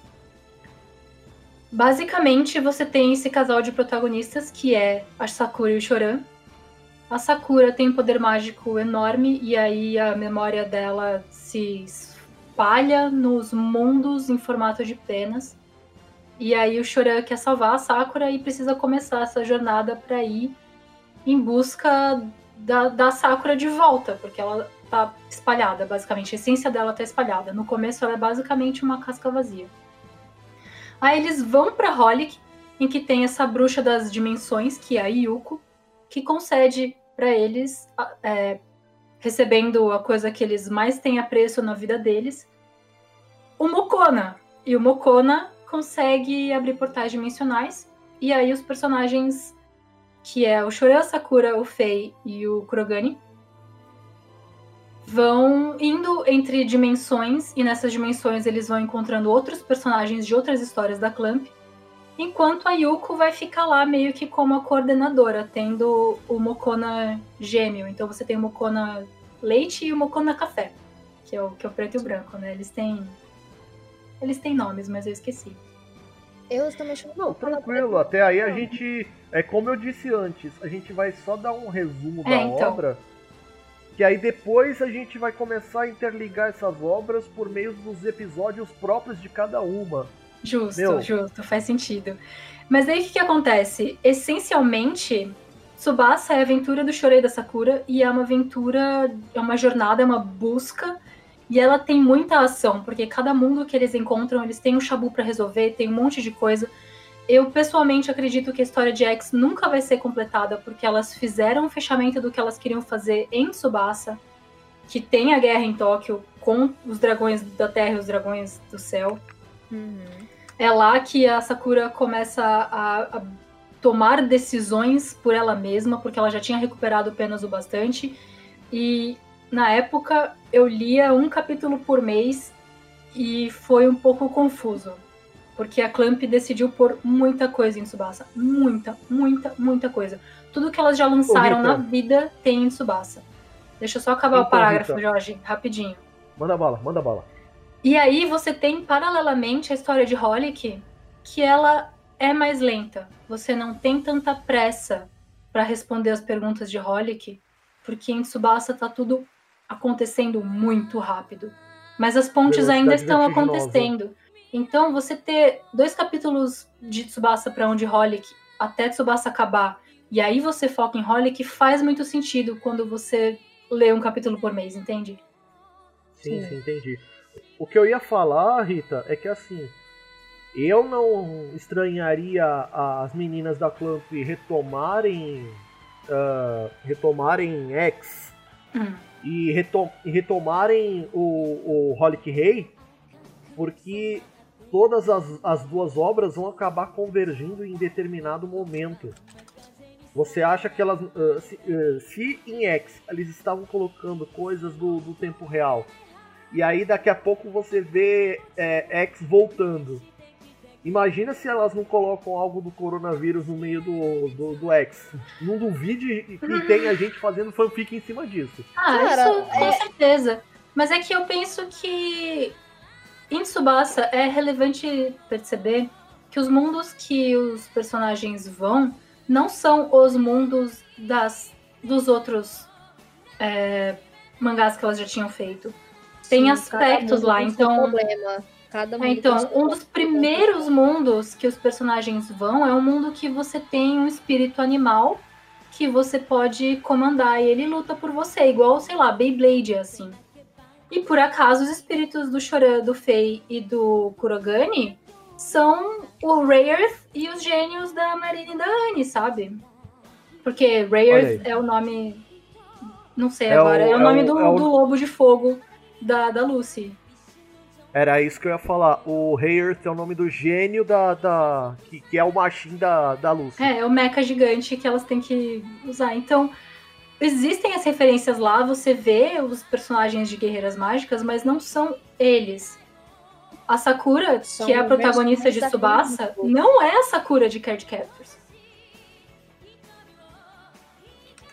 Basicamente, você tem esse casal de protagonistas que é a Sakura e o Choran. A Sakura tem um poder mágico enorme e aí a memória dela se espalha nos mundos em formato de penas. E aí o Choran quer salvar a Sakura e precisa começar essa jornada para ir em busca da, da Sakura de volta, porque ela tá espalhada, basicamente. A essência dela tá espalhada. No começo ela é basicamente uma casca vazia. Aí eles vão pra Holic, em que tem essa bruxa das dimensões, que é a Yuko, que concede pra eles, é, recebendo a coisa que eles mais têm apreço na vida deles, o Mokona. E o Mokona consegue abrir portais dimensionais, e aí os personagens que é o Shoran Sakura, o Fei e o Kurogane, vão indo entre dimensões e nessas dimensões eles vão encontrando outros personagens de outras histórias da Clamp, enquanto a Yuko vai ficar lá meio que como a coordenadora, tendo o Mokona gêmeo. Então você tem o Mokona leite e o Mokona café, que é o que é o preto e o branco, né? Eles têm eles têm nomes, mas eu esqueci. Eu também chamo Não, tranquilo. Até aí a gente. É como eu disse antes, a gente vai só dar um resumo da É, então. obra. Que aí depois a gente vai começar a interligar essas obras por meio dos episódios próprios de cada uma. Justo, Meu. justo, faz sentido. Mas aí o que, que acontece? Essencialmente, Tsubasa é a aventura do Shorei da Sakura e é uma aventura, é uma jornada, é uma busca E ela tem muita ação, porque cada mundo que eles encontram, eles têm um chabu pra resolver, tem um monte de coisa. Eu pessoalmente acredito que a história de X nunca vai ser completada, porque elas fizeram o fechamento do que elas queriam fazer em Tsubasa, que tem a guerra em Tóquio com os dragões da terra e os dragões do céu. Uhum. É lá que a Sakura começa a, a tomar decisões por ela mesma, porque ela já tinha recuperado apenas o bastante. E na época eu lia um capítulo por mês e foi um pouco confuso. Porque a Clamp decidiu pôr muita coisa em Tsubasa. Muita, muita, muita coisa. Tudo que elas já lançaram na vida tem em Tsubasa. Deixa eu só acabar o parágrafo, Rita. Jorge, rapidinho. Manda bala, manda bala. E aí você tem paralelamente a história de Holic, que ela é mais lenta. Você não tem tanta pressa para responder as perguntas de Holic, porque em Tsubasa tá tudo acontecendo muito rápido. Mas as pontes Velocidade ainda estão acontecendo. Então você ter dois capítulos de Tsubasa para onde Holic até Tsubasa acabar, e aí você foca em Holic, faz muito sentido quando você lê um capítulo por mês, entende? Sim, Sim. sim, entendi. O que eu ia falar, Rita, é que assim, eu não estranharia as meninas da Clamp retomarem. ah, retomarem X Hum. e retom- e retomarem o, o Holic Rei, porque todas as, as duas obras vão acabar convergindo em determinado momento. Você acha que elas. ah, se, ah, se em X eles estavam colocando coisas do, do tempo real, e aí daqui a pouco você vê é, X voltando. Imagina se elas não colocam algo do coronavírus no meio do, do, do X. Não duvide que tenha gente fazendo fanfic em cima disso. Ah, Cara, isso com é- certeza. Mas é que eu penso que em Tsubasa é relevante perceber que os mundos que os personagens vão não são os mundos das, dos outros é, mangás que elas já tinham feito. Tem Sim, aspectos lá, então- Problema. Cada É, então, um dos primeiros mundos que os personagens vão é um mundo que você tem um espírito animal que você pode comandar e ele luta por você, igual, sei lá, Beyblade, assim. E por acaso os espíritos do Choran, do Fei e do Kurogane são o Rayerth e os gênios da Marina e da Anne, sabe? Porque aí. é o nome. Não sei É o- agora, é o, é nome o- do, é o- do lobo de fogo da, da Lucy. Era isso que eu ia falar. O Hayerth é o nome do gênio da. da que, que é o machinho da, da Lucy. É, é o mecha gigante que elas têm que usar. Então, existem as referências lá, você vê os personagens de Guerreiras Mágicas, mas não são eles. A Sakura, São que é a protagonista de Tsubasa, não é a Sakura de Card Captors.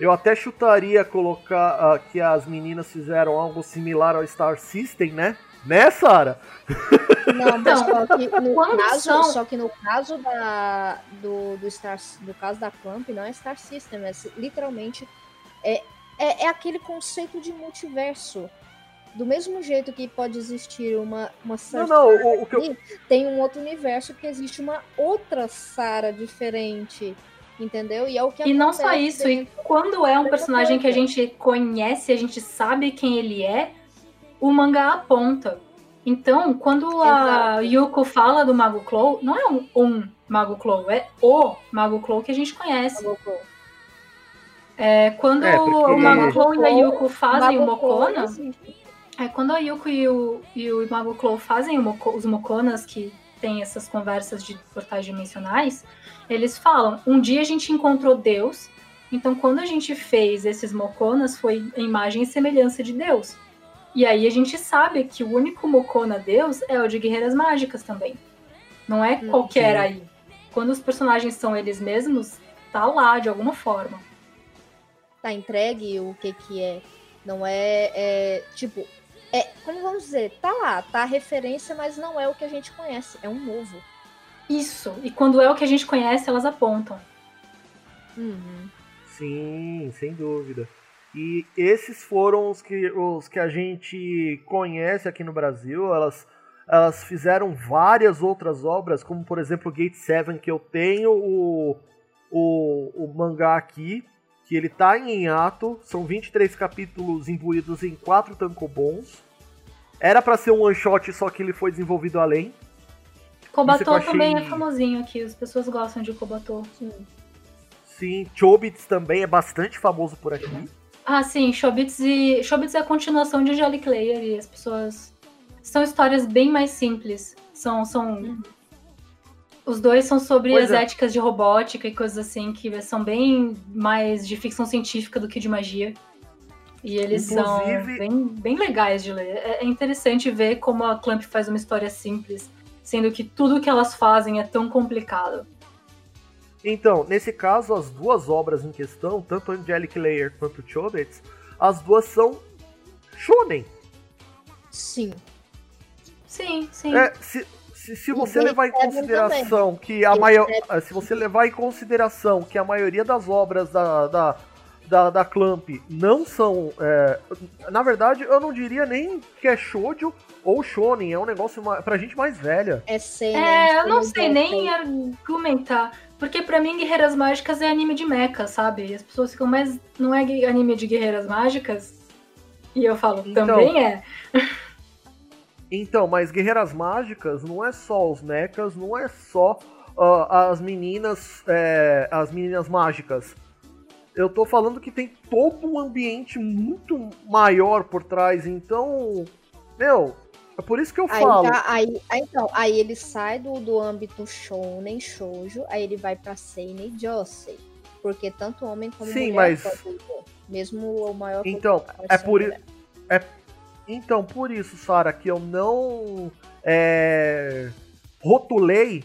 Eu até chutaria colocar ah, que as meninas fizeram algo similar ao Star System, né? Né, Sara? Não, mas Então, só que no quando caso, são- só que no caso da do, do Star do caso da Clamp não é Star System, é literalmente é, é, é aquele conceito de multiverso. Do mesmo jeito que pode existir uma uma Não, não, o, o que eu. tem um outro universo que existe uma outra Sara diferente, entendeu? E é o que E não só isso, e quando é um personagem que a gente conhece, a gente sabe quem ele é, o mangá aponta. Então, quando a Exato. Yuko fala do Mago Clow, não é um, um Mago Clow, é o Mago Clow que a gente conhece. É, quando É, porque- o Mago Clow e a Yuko fazem o Mago Clow Mokona, é, quando a Yuko e o, e o Mago Clow fazem o Moko- os Mokonas, que tem essas conversas de portais dimensionais, eles falam: um dia a gente encontrou Deus, então quando a gente fez esses Mokonas foi a imagem e semelhança de Deus. E aí a gente sabe que o único Mokona Deus é o de Guerreiras Mágicas também. Não é Hum, qualquer sim. aí. Quando os personagens são eles mesmos, tá lá de alguma forma. tá entregue o que que é. Não é, é, tipo, é, como vamos dizer, tá lá, tá a referência, mas não é o que a gente conhece, é um novo. Isso. E quando é o que a gente conhece, elas apontam. Sim, sem dúvida. E esses foram os que, os que a gente conhece aqui no Brasil. Elas, elas fizeram várias outras obras, como por exemplo Gate 7, que eu tenho o, o, o mangá aqui, que ele tá em hiato. São 23 capítulos imbuídos em quatro tankobons. Era pra ser um one shot, só que ele foi desenvolvido além. Kobato achei- também é famosinho aqui, as pessoas gostam de Kobato. Sim, Chobits também é bastante famoso por aqui. Ah, sim, Shobits e. Shobits é a continuação de Angelic Layer e as pessoas. São histórias bem mais simples. São. são... Os dois são sobre Pois as é. éticas de robótica e coisas assim, que são bem mais de ficção científica do que de magia. E eles são Inclusive- bem, bem legais de ler. É é interessante ver como a Clamp faz uma história simples, sendo que tudo que elas fazem é tão complicado. Então, nesse caso, as duas obras em questão, tanto Angelic Layer quanto Chobits, as duas são shonen. Sim. Sim, sim. É, se, se, se você levar em consideração que a maior, Seven. se você levar em consideração que a maioria das obras da da, da, da Clamp não são, é, na verdade, eu não diria nem que é shoujo ou shonen, é um negócio pra gente mais velha. É cena. É, eu não sei nem argumentar. Porque pra mim, Guerreiras Mágicas é anime de mecha, sabe? E as pessoas ficam, mas não é anime de Guerreiras Mágicas? E eu falo, Então. também é. Então, mas Guerreiras Mágicas não é só os mechas, não é só ah, as meninas, é, as meninas mágicas. Eu tô falando que tem todo um ambiente muito maior por trás, então, meu, é por isso que eu Aí, falo. já- aí, aí, então, aí ele sai do, do âmbito shounen, shoujo, aí ele vai pra seinen e josei. Porque tanto homem como Sim, mulher mas- pode. Mesmo o maior Então, é por, mulher. Então, por isso, Sara, que eu não é, rotulei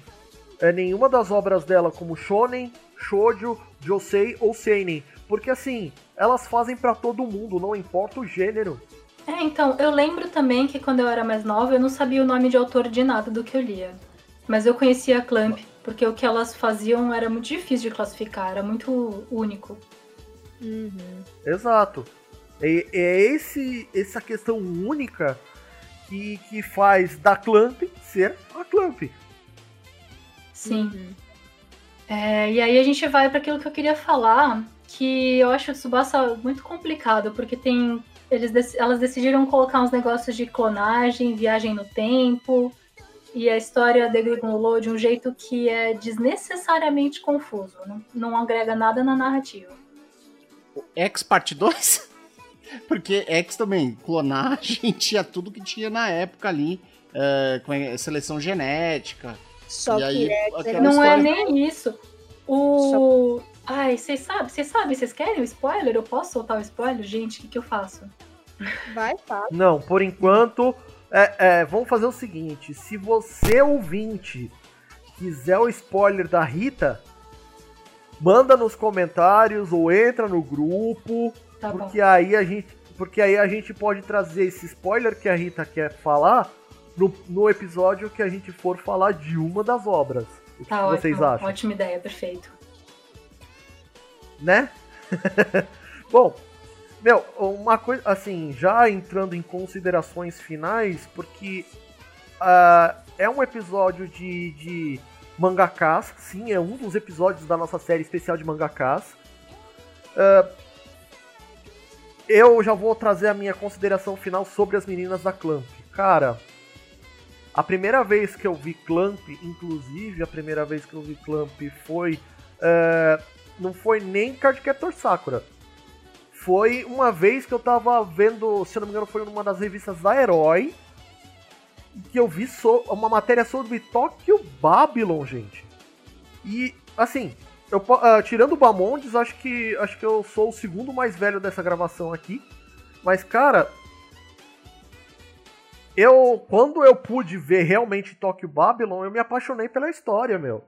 é, nenhuma das obras dela como shonen, shoujo, josei ou seinen, porque assim, elas fazem pra todo mundo, não importa o gênero. É, então, eu lembro também que quando eu era mais nova, eu não sabia o nome de autor de nada do que eu lia. Mas eu conhecia a Clamp, porque o que elas faziam era muito difícil de classificar, era muito único. Uhum. Exato. É, é esse, essa questão única que, que faz da Clamp ser a Clamp. Sim. Uhum. É, e aí a gente vai para aquilo que eu queria falar, que eu acho o Tsubasa muito complicado, porque tem. Eles, elas decidiram colocar uns negócios de clonagem, viagem no tempo, e a história degringolou de um jeito que é desnecessariamente confuso. Não, não agrega nada na narrativa. X parte 2? Porque X também, clonagem, tinha tudo que tinha na época ali, é, com a seleção genética. Só e que aí, X, Não é nem isso. O. Ai, vocês sabem, vocês sabem, vocês querem o spoiler? Eu posso soltar o spoiler? Gente, o que, que eu faço? vai, tá. Não, por enquanto, é, é, vamos fazer o seguinte: se você ouvinte quiser o spoiler da Rita, manda nos comentários ou entra no grupo, Tá bom. porque aí a gente, porque aí a gente pode trazer esse spoiler que a Rita quer falar no, no episódio que a gente for falar de uma das obras. O que Tá vocês ótimo. acham? Ótima ideia, perfeito. né? Bom, meu, uma coisa assim, já entrando em considerações finais, porque ah, é um episódio de, de mangakás, sim, é um dos episódios da nossa série especial de mangakás. Ah, eu já vou trazer a minha consideração final sobre as meninas da Clamp. Cara, a primeira vez que eu vi Clamp, inclusive a primeira vez que eu vi Clamp foi ah, não foi nem Cardcaptor Sakura. Foi uma vez que eu tava vendo, se eu não me engano, foi numa das revistas da Herói, que eu vi so- uma matéria sobre Tokyo Babylon, gente. E, assim, eu, ah, tirando o Bamondes, acho que, acho que eu sou o segundo mais velho dessa gravação aqui. Mas, cara, eu, quando eu pude ver realmente Tokyo Babylon, eu me apaixonei pela história, meu.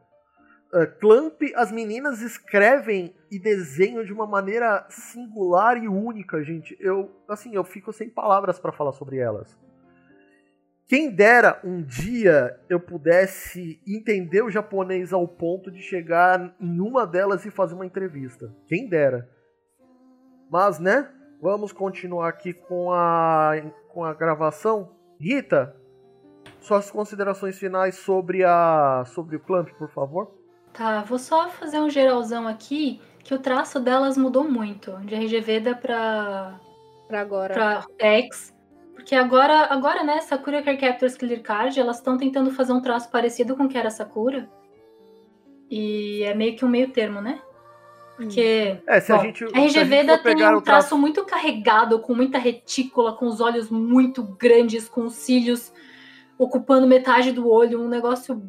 Uh, Clamp, as meninas escrevem e desenham de uma maneira singular e única, gente. Eu, assim, eu fico sem palavras para falar sobre elas. Quem dera um dia eu pudesse entender o japonês ao ponto de chegar em uma delas e fazer uma entrevista. Quem dera. Mas, né? Vamos continuar aqui com a, com a gravação. Rita, suas considerações finais sobre a sobre o Clamp, por favor. Tá, vou só fazer um geralzão aqui, que o traço delas mudou muito. De RG Veda pra, Pra agora. pra X. Porque agora, agora né, Sakura Card Captors Clear Card, elas estão tentando fazer um traço parecido com o que era Sakura. E é meio que um meio termo, né? Porque É, se Bom, a gente. a RGV ainda tem um o traço muito carregado, com muita retícula, com os olhos muito grandes, com os cílios ocupando metade do olho, um negócio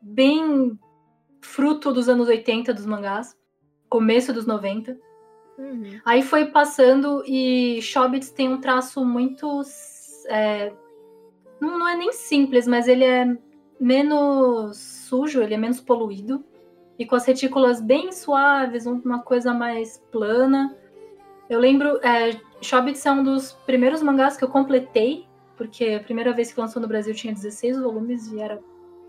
bem fruto dos anos 80 dos mangás, começo dos 90. Uhum. Aí foi passando e Shobits tem um traço muito. é, não, não é nem simples, mas ele é menos sujo, ele é menos poluído. E com as retículas bem suaves, um- uma coisa mais plana. Eu lembro. É, Shobits é um dos primeiros mangás que eu completei, porque a primeira vez que lançou no Brasil tinha 16 volumes e era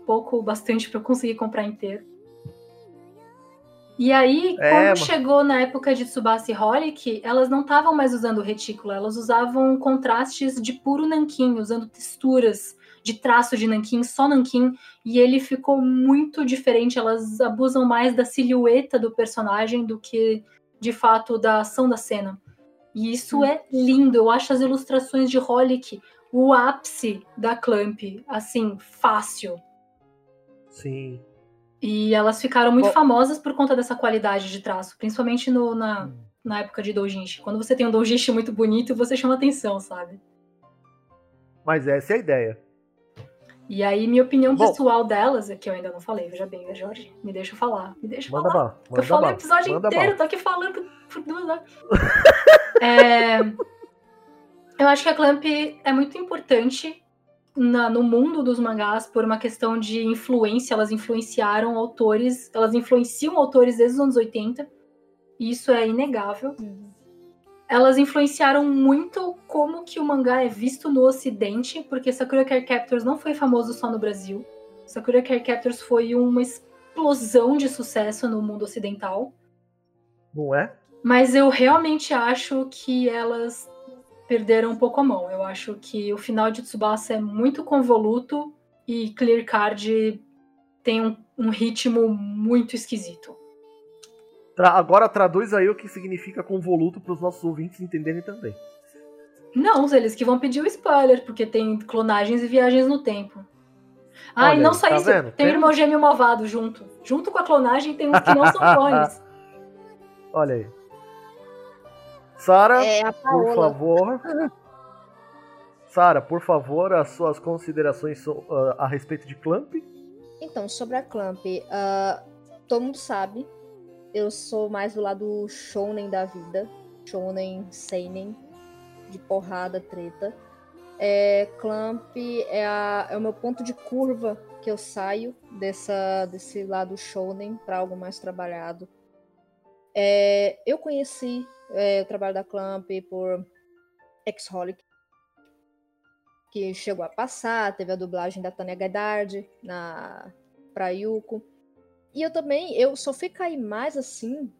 pouco, bastante para eu conseguir comprar inteiro. E aí, É, quando mano. chegou na época de Tsubasa e Holic, elas não estavam mais usando retícula, elas usavam contrastes de puro nanquim, usando texturas de traço de nanquim, só nanquim, e ele ficou muito diferente. Elas abusam mais da silhueta do personagem do que, de fato, da ação da cena. E isso é lindo. Eu acho as ilustrações de Holic o ápice da Clamp, assim, fácil. Sim. E elas ficaram muito Bom- famosas por conta dessa qualidade de traço, principalmente no- na, na época de doujinshi. Quando você tem um doujinshi muito bonito, você chama atenção, sabe? Mas essa é a ideia. E aí, minha opinião Bom. pessoal delas, é que eu ainda não falei, veja bem, Jorge? Me deixa falar, me deixa Manda falar. bala. eu falei o episódio Manda inteiro, bala. tô aqui falando por duas horas. É, eu acho que a Clamp é muito importante na- no mundo dos mangás por uma questão de influência. Elas influenciaram autores, elas influenciam autores desde os anos 80. E isso é inegável. Elas influenciaram muito como que o mangá é visto no ocidente, porque Sakura Card Captors não foi famoso só no Brasil. Sakura Card Captors foi uma explosão de sucesso no mundo ocidental. Não é? Mas eu realmente acho que elas perderam um pouco a mão. Eu acho que o final de Tsubasa é muito convoluto e Clear Card tem um, um ritmo muito esquisito. Tra- agora traduz aí o que significa convoluto para os nossos ouvintes entenderem também. Não, eles que vão pedir o spoiler, porque tem clonagens e viagens no tempo. Ah, Olha e não só tá isso, vendo? tem o irmão gêmeo malvado junto. Junto com a clonagem tem uns que não são clones. Olha aí. Sara, É por favor. Sara, por favor, as suas considerações ah, a respeito de Clamp. Então, sobre a Clamp, ah, todo mundo sabe, eu sou mais do lado shounen da vida. Shounen, seinen, de porrada, treta. É, Clamp é, a- é o meu ponto de curva que eu saio dessa, desse lado shounen para algo mais trabalhado. É, eu conheci é, o trabalho da Clamp por X-Holic, que chegou a passar, teve a dublagem da Tânia Gaidard na pra Yuko. E eu também, eu só fui cair mais assim,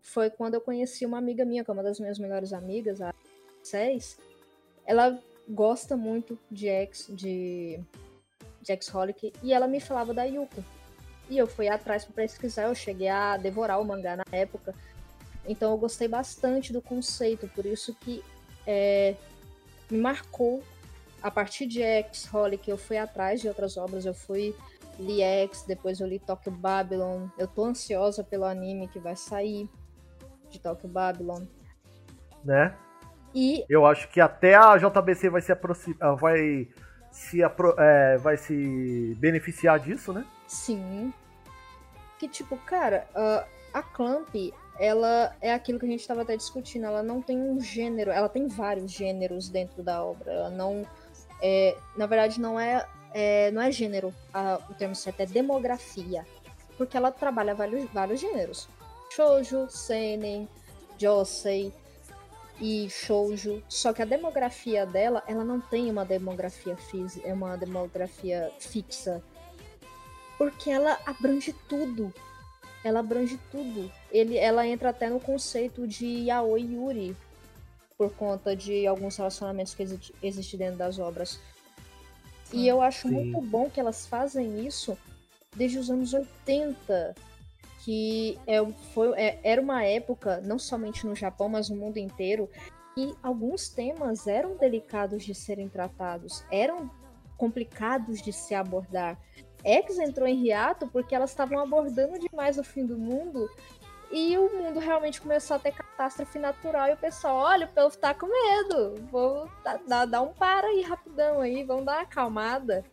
foi quando eu conheci uma amiga minha, que é uma das minhas melhores amigas, a Cés. Ela gosta muito de X, de, de X-Holic, e ela me falava da Yuko. E eu fui atrás para pesquisar, eu cheguei a devorar o mangá na época. Então eu gostei bastante do conceito, por isso que é, me marcou a partir de X-Holic, eu fui atrás de outras obras, eu fui li X, depois eu li Tokyo Babylon. Eu tô ansiosa pelo anime que vai sair de Tokyo Babylon. né? E Eu acho que até a JBC vai se aproximar, vai se, apro- é, vai se beneficiar disso, né? sim, que tipo, cara, ah, a Clamp, ela é aquilo que a gente tava até discutindo, ela não tem um gênero, ela tem vários gêneros dentro da obra, ela não, é, na verdade não é, é, não é gênero, a- o termo certo é demografia, porque ela trabalha vários, vários gêneros, shoujo, seinen, josei e shoujo, só que a demografia dela, ela não tem uma demografia física, é uma demografia fixa, porque ela abrange tudo. Ela abrange tudo. Ele, ela entra até no conceito de yaoi yuri, por conta de alguns relacionamentos que exi- existem dentro das obras. E eu acho Sim. muito bom que elas fazem isso desde os anos 80, que é, foi, é- era uma época, não somente no Japão, mas no mundo inteiro, que alguns temas eram delicados de serem tratados, eram complicados de se abordar. X entrou em hiato porque elas estavam abordando demais o fim do mundo e o mundo realmente começou a ter catástrofe natural e o pessoal, olha, o povo tá com medo, vou dar, dar, um para aí rapidão aí, vamos dar uma acalmada.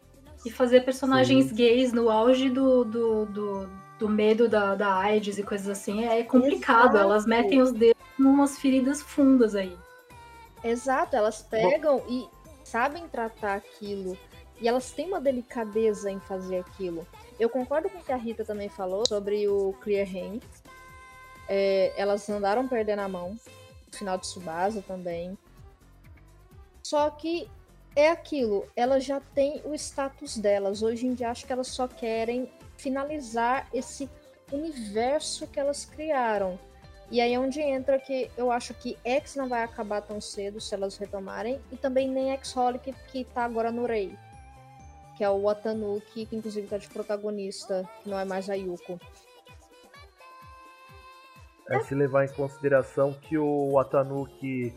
E fazer personagens gays no auge do, do, do, do medo da, da AIDS e coisas assim é complicado. Exato. Elas metem os dedos em umas feridas fundas aí. Exato, elas pegam e sabem tratar aquilo. E elas têm uma delicadeza em fazer aquilo. Eu concordo com o que a Rita também falou sobre o Clear Hand. É, elas andaram perdendo a mão. Final de Subasa também. Só que é aquilo, elas já têm o status delas. Hoje em dia acho que elas só querem finalizar esse universo que elas criaram. E aí é onde entra que eu acho que X não vai acabar tão cedo se elas retomarem, e também nem X-Holic, que tá agora no Rei. Que é o Watanuki, que inclusive tá de protagonista, que não é mais a Yuko. É se levar em consideração que o Watanuki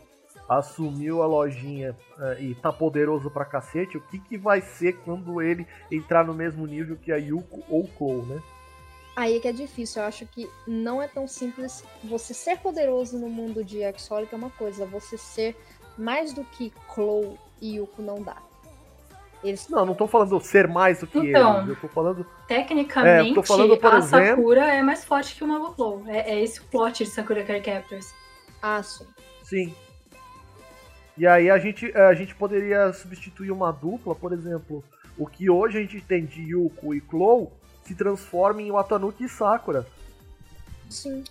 assumiu a lojinha eh, e tá poderoso pra cacete, o que, que vai ser quando ele entrar no mesmo nível que a Yuko ou Cole, né? Aí é que é difícil, eu acho que não é tão simples. Você ser poderoso no mundo de X-Holic é uma coisa, você ser mais do que Chloe e Yuko não dá. Eles Não, não tô falando ser mais do que Então. eles, eu tô falando Tecnicamente, É, tô falando, por a exemplo- Sakura é mais forte que o Magoflow. É, é esse o plot de Sakura Card Captors. Ah, sim. Sim. E aí a gente, a gente poderia substituir uma dupla, por exemplo, o que hoje a gente tem de Yuko e Chloe se transforma em Watanuki e Sakura. Sim.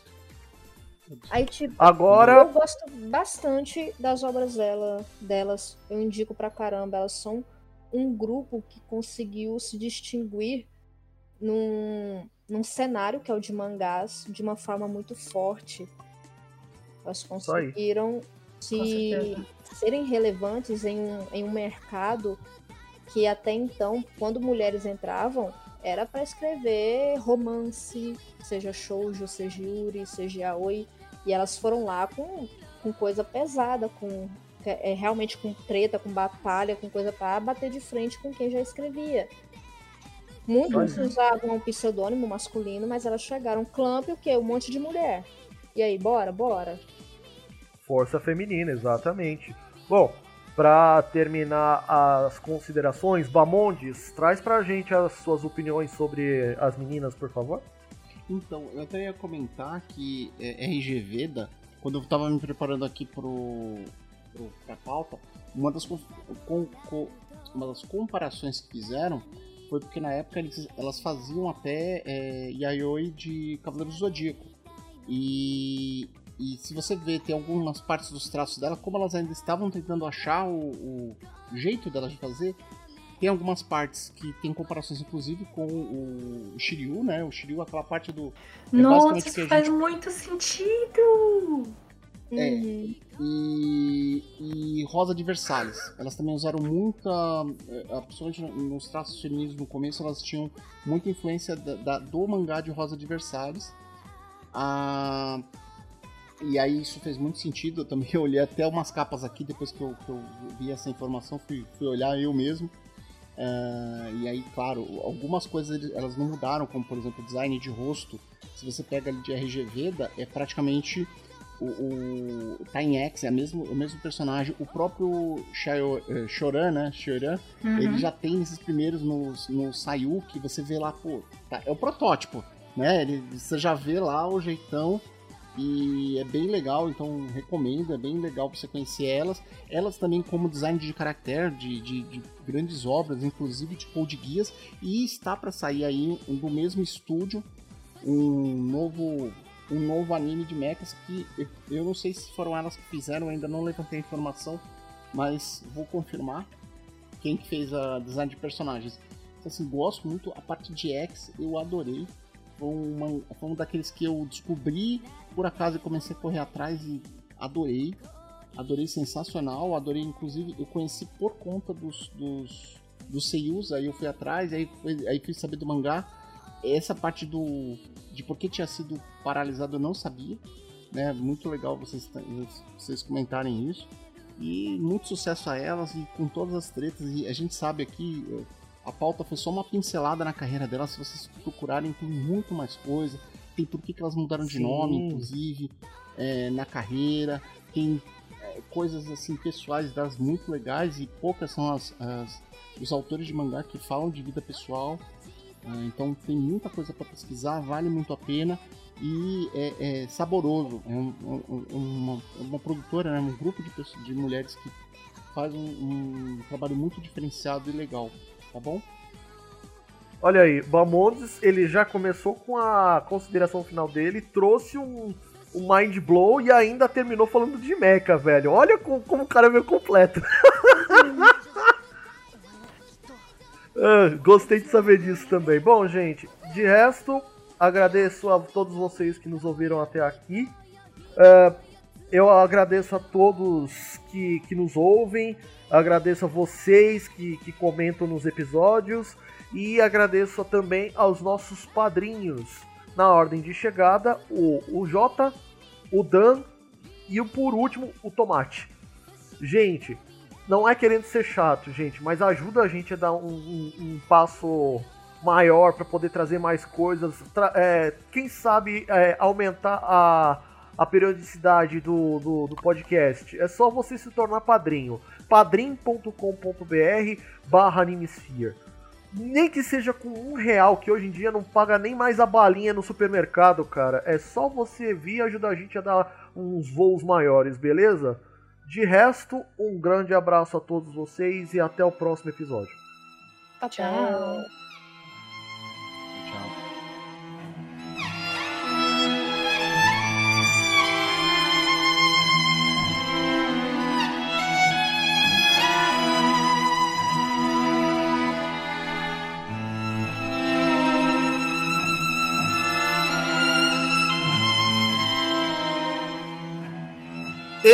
Aí, tipo, Agora, eu gosto bastante das obras dela, delas. Eu indico pra caramba. Elas são um grupo que conseguiu se distinguir num, num cenário que é o de mangás de uma forma muito forte. Elas conseguiram se serem relevantes em um, em um mercado que até então, quando mulheres entravam, era para escrever romance, seja shoujo, seja yuri, seja yaoi, e elas foram lá com, com coisa pesada, com é, realmente com treta, com batalha, com coisa para bater de frente com quem já escrevia. Muitos Olha. usavam um pseudônimo masculino, mas elas chegaram clamp o quê? Um monte de mulher. E aí, bora, bora. força feminina, exatamente. Bom, pra terminar as considerações, Bamondes, traz pra gente as suas opiniões sobre as meninas, por favor. Então, eu até ia comentar que é, RG Veda, quando eu tava me preparando aqui pro, pro, pra pauta, uma das, com- com- uma das comparações que fizeram foi porque na época eles- elas faziam até é, Yayoi de Cavaleiro do Zodíaco. E, e se você ver, tem algumas partes dos traços dela, como elas ainda estavam tentando achar o, o jeito delas de fazer, tem algumas partes que tem comparações, inclusive, com o Shiryu, né? O Shiryu, aquela parte do. É Nossa, isso a faz gente- muito sentido! É. Uhum. E, e Rosa de Versalhes. Elas também usaram muita. eh, Principalmente nos traços femininos no começo, elas tinham muita influência da- da- do mangá de Rosa de Versalhes. Ah, e aí isso fez muito sentido. Eu também olhei até umas capas aqui depois que eu, que eu vi essa informação, fui, fui olhar eu mesmo. Ah, e aí, claro, algumas coisas elas não mudaram, como por exemplo o design de rosto. Se você pega ali de RG Veda, é praticamente o, o X, é a mesmo, o mesmo personagem. O próprio Shayo- eh, né? Shoran, Uhum. ele já tem nesses primeiros no, no Sayu, que você vê lá, pô, tá- é o protótipo, né? Ele, você já vê lá o jeitão e é bem legal, então recomendo, é bem legal pra você conhecer elas. Elas também como design de caractere de, de, de grandes obras, inclusive de Code Guias, e está para sair aí do mesmo estúdio um novo um novo anime de mechas que eu, não sei se foram elas que fizeram, ainda não levantei a informação, mas vou confirmar quem que fez a design de personagens. Então, assim, gosto muito, a parte de X eu adorei. Foi, uma, foi um daqueles que eu descobri por acaso e comecei a correr atrás e adorei. Adorei sensacional, adorei inclusive, eu conheci por conta dos, dos, dos seiyus, aí eu fui atrás, aí, aí fui saber do mangá. Essa parte do de por que tinha sido paralisado eu não sabia. né? Muito legal vocês, vocês comentarem isso. E muito sucesso a elas e com todas as tretas. E a gente sabe aqui, a pauta foi só uma pincelada na carreira delas. Se vocês procurarem, tem muito mais coisa. Tem por que, que elas mudaram de Sim. nome, inclusive, é, na carreira. Tem é, coisas assim pessoais delas muito legais e poucas são as, as- os autores de mangá que falam de vida pessoal. É, então tem muita coisa para pesquisar, vale muito a pena e é, é saboroso. É um- um- uma, uma produtora, né, um grupo de, pessoas, de mulheres que faz um, um trabalho muito diferenciado e legal, tá bom? Olha aí, Bamondes, ele já começou com a consideração final dele, trouxe um, um mind blow e ainda terminou falando de mecha, velho. Olha como, como o cara veio completo. Ah, gostei de saber disso também. Bom, gente, de resto, agradeço a todos vocês que nos ouviram até aqui. Ah, eu agradeço a todos que, que nos ouvem, agradeço a vocês que, que comentam nos episódios e agradeço também aos nossos padrinhos na ordem de chegada, o, o Jota, o Dan e o por último, o Tomate. Gente, não é querendo ser chato, gente, mas ajuda a gente a dar um, um- um passo maior para poder trazer mais coisas. Tra- é, quem sabe é, aumentar a, a periodicidade do, do, do podcast. É só você se tornar padrinho. padrim.com.br barra Animesphere. Nem que seja com um real, que hoje em dia não paga nem mais a balinha no supermercado, cara. É só você vir e ajudar a gente a dar uns voos maiores, beleza? De resto, um grande abraço a todos vocês e até o próximo episódio. Tchau.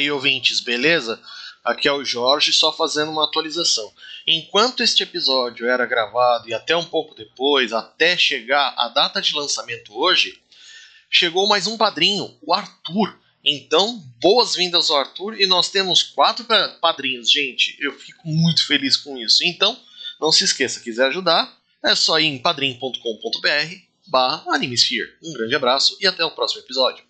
aí, ouvintes, beleza? Aqui é o Jorge, só fazendo uma atualização. Enquanto este episódio era gravado e até um pouco depois, até chegar a data de lançamento hoje, chegou mais um padrinho, o Arthur. Então, boas-vindas ao Arthur e nós temos quatro pa- padrinhos, gente. Eu fico muito feliz com isso. Então, não se esqueça, quiser ajudar, é só ir em padrim.com.br barra Animesphere. Um grande abraço e até o próximo episódio.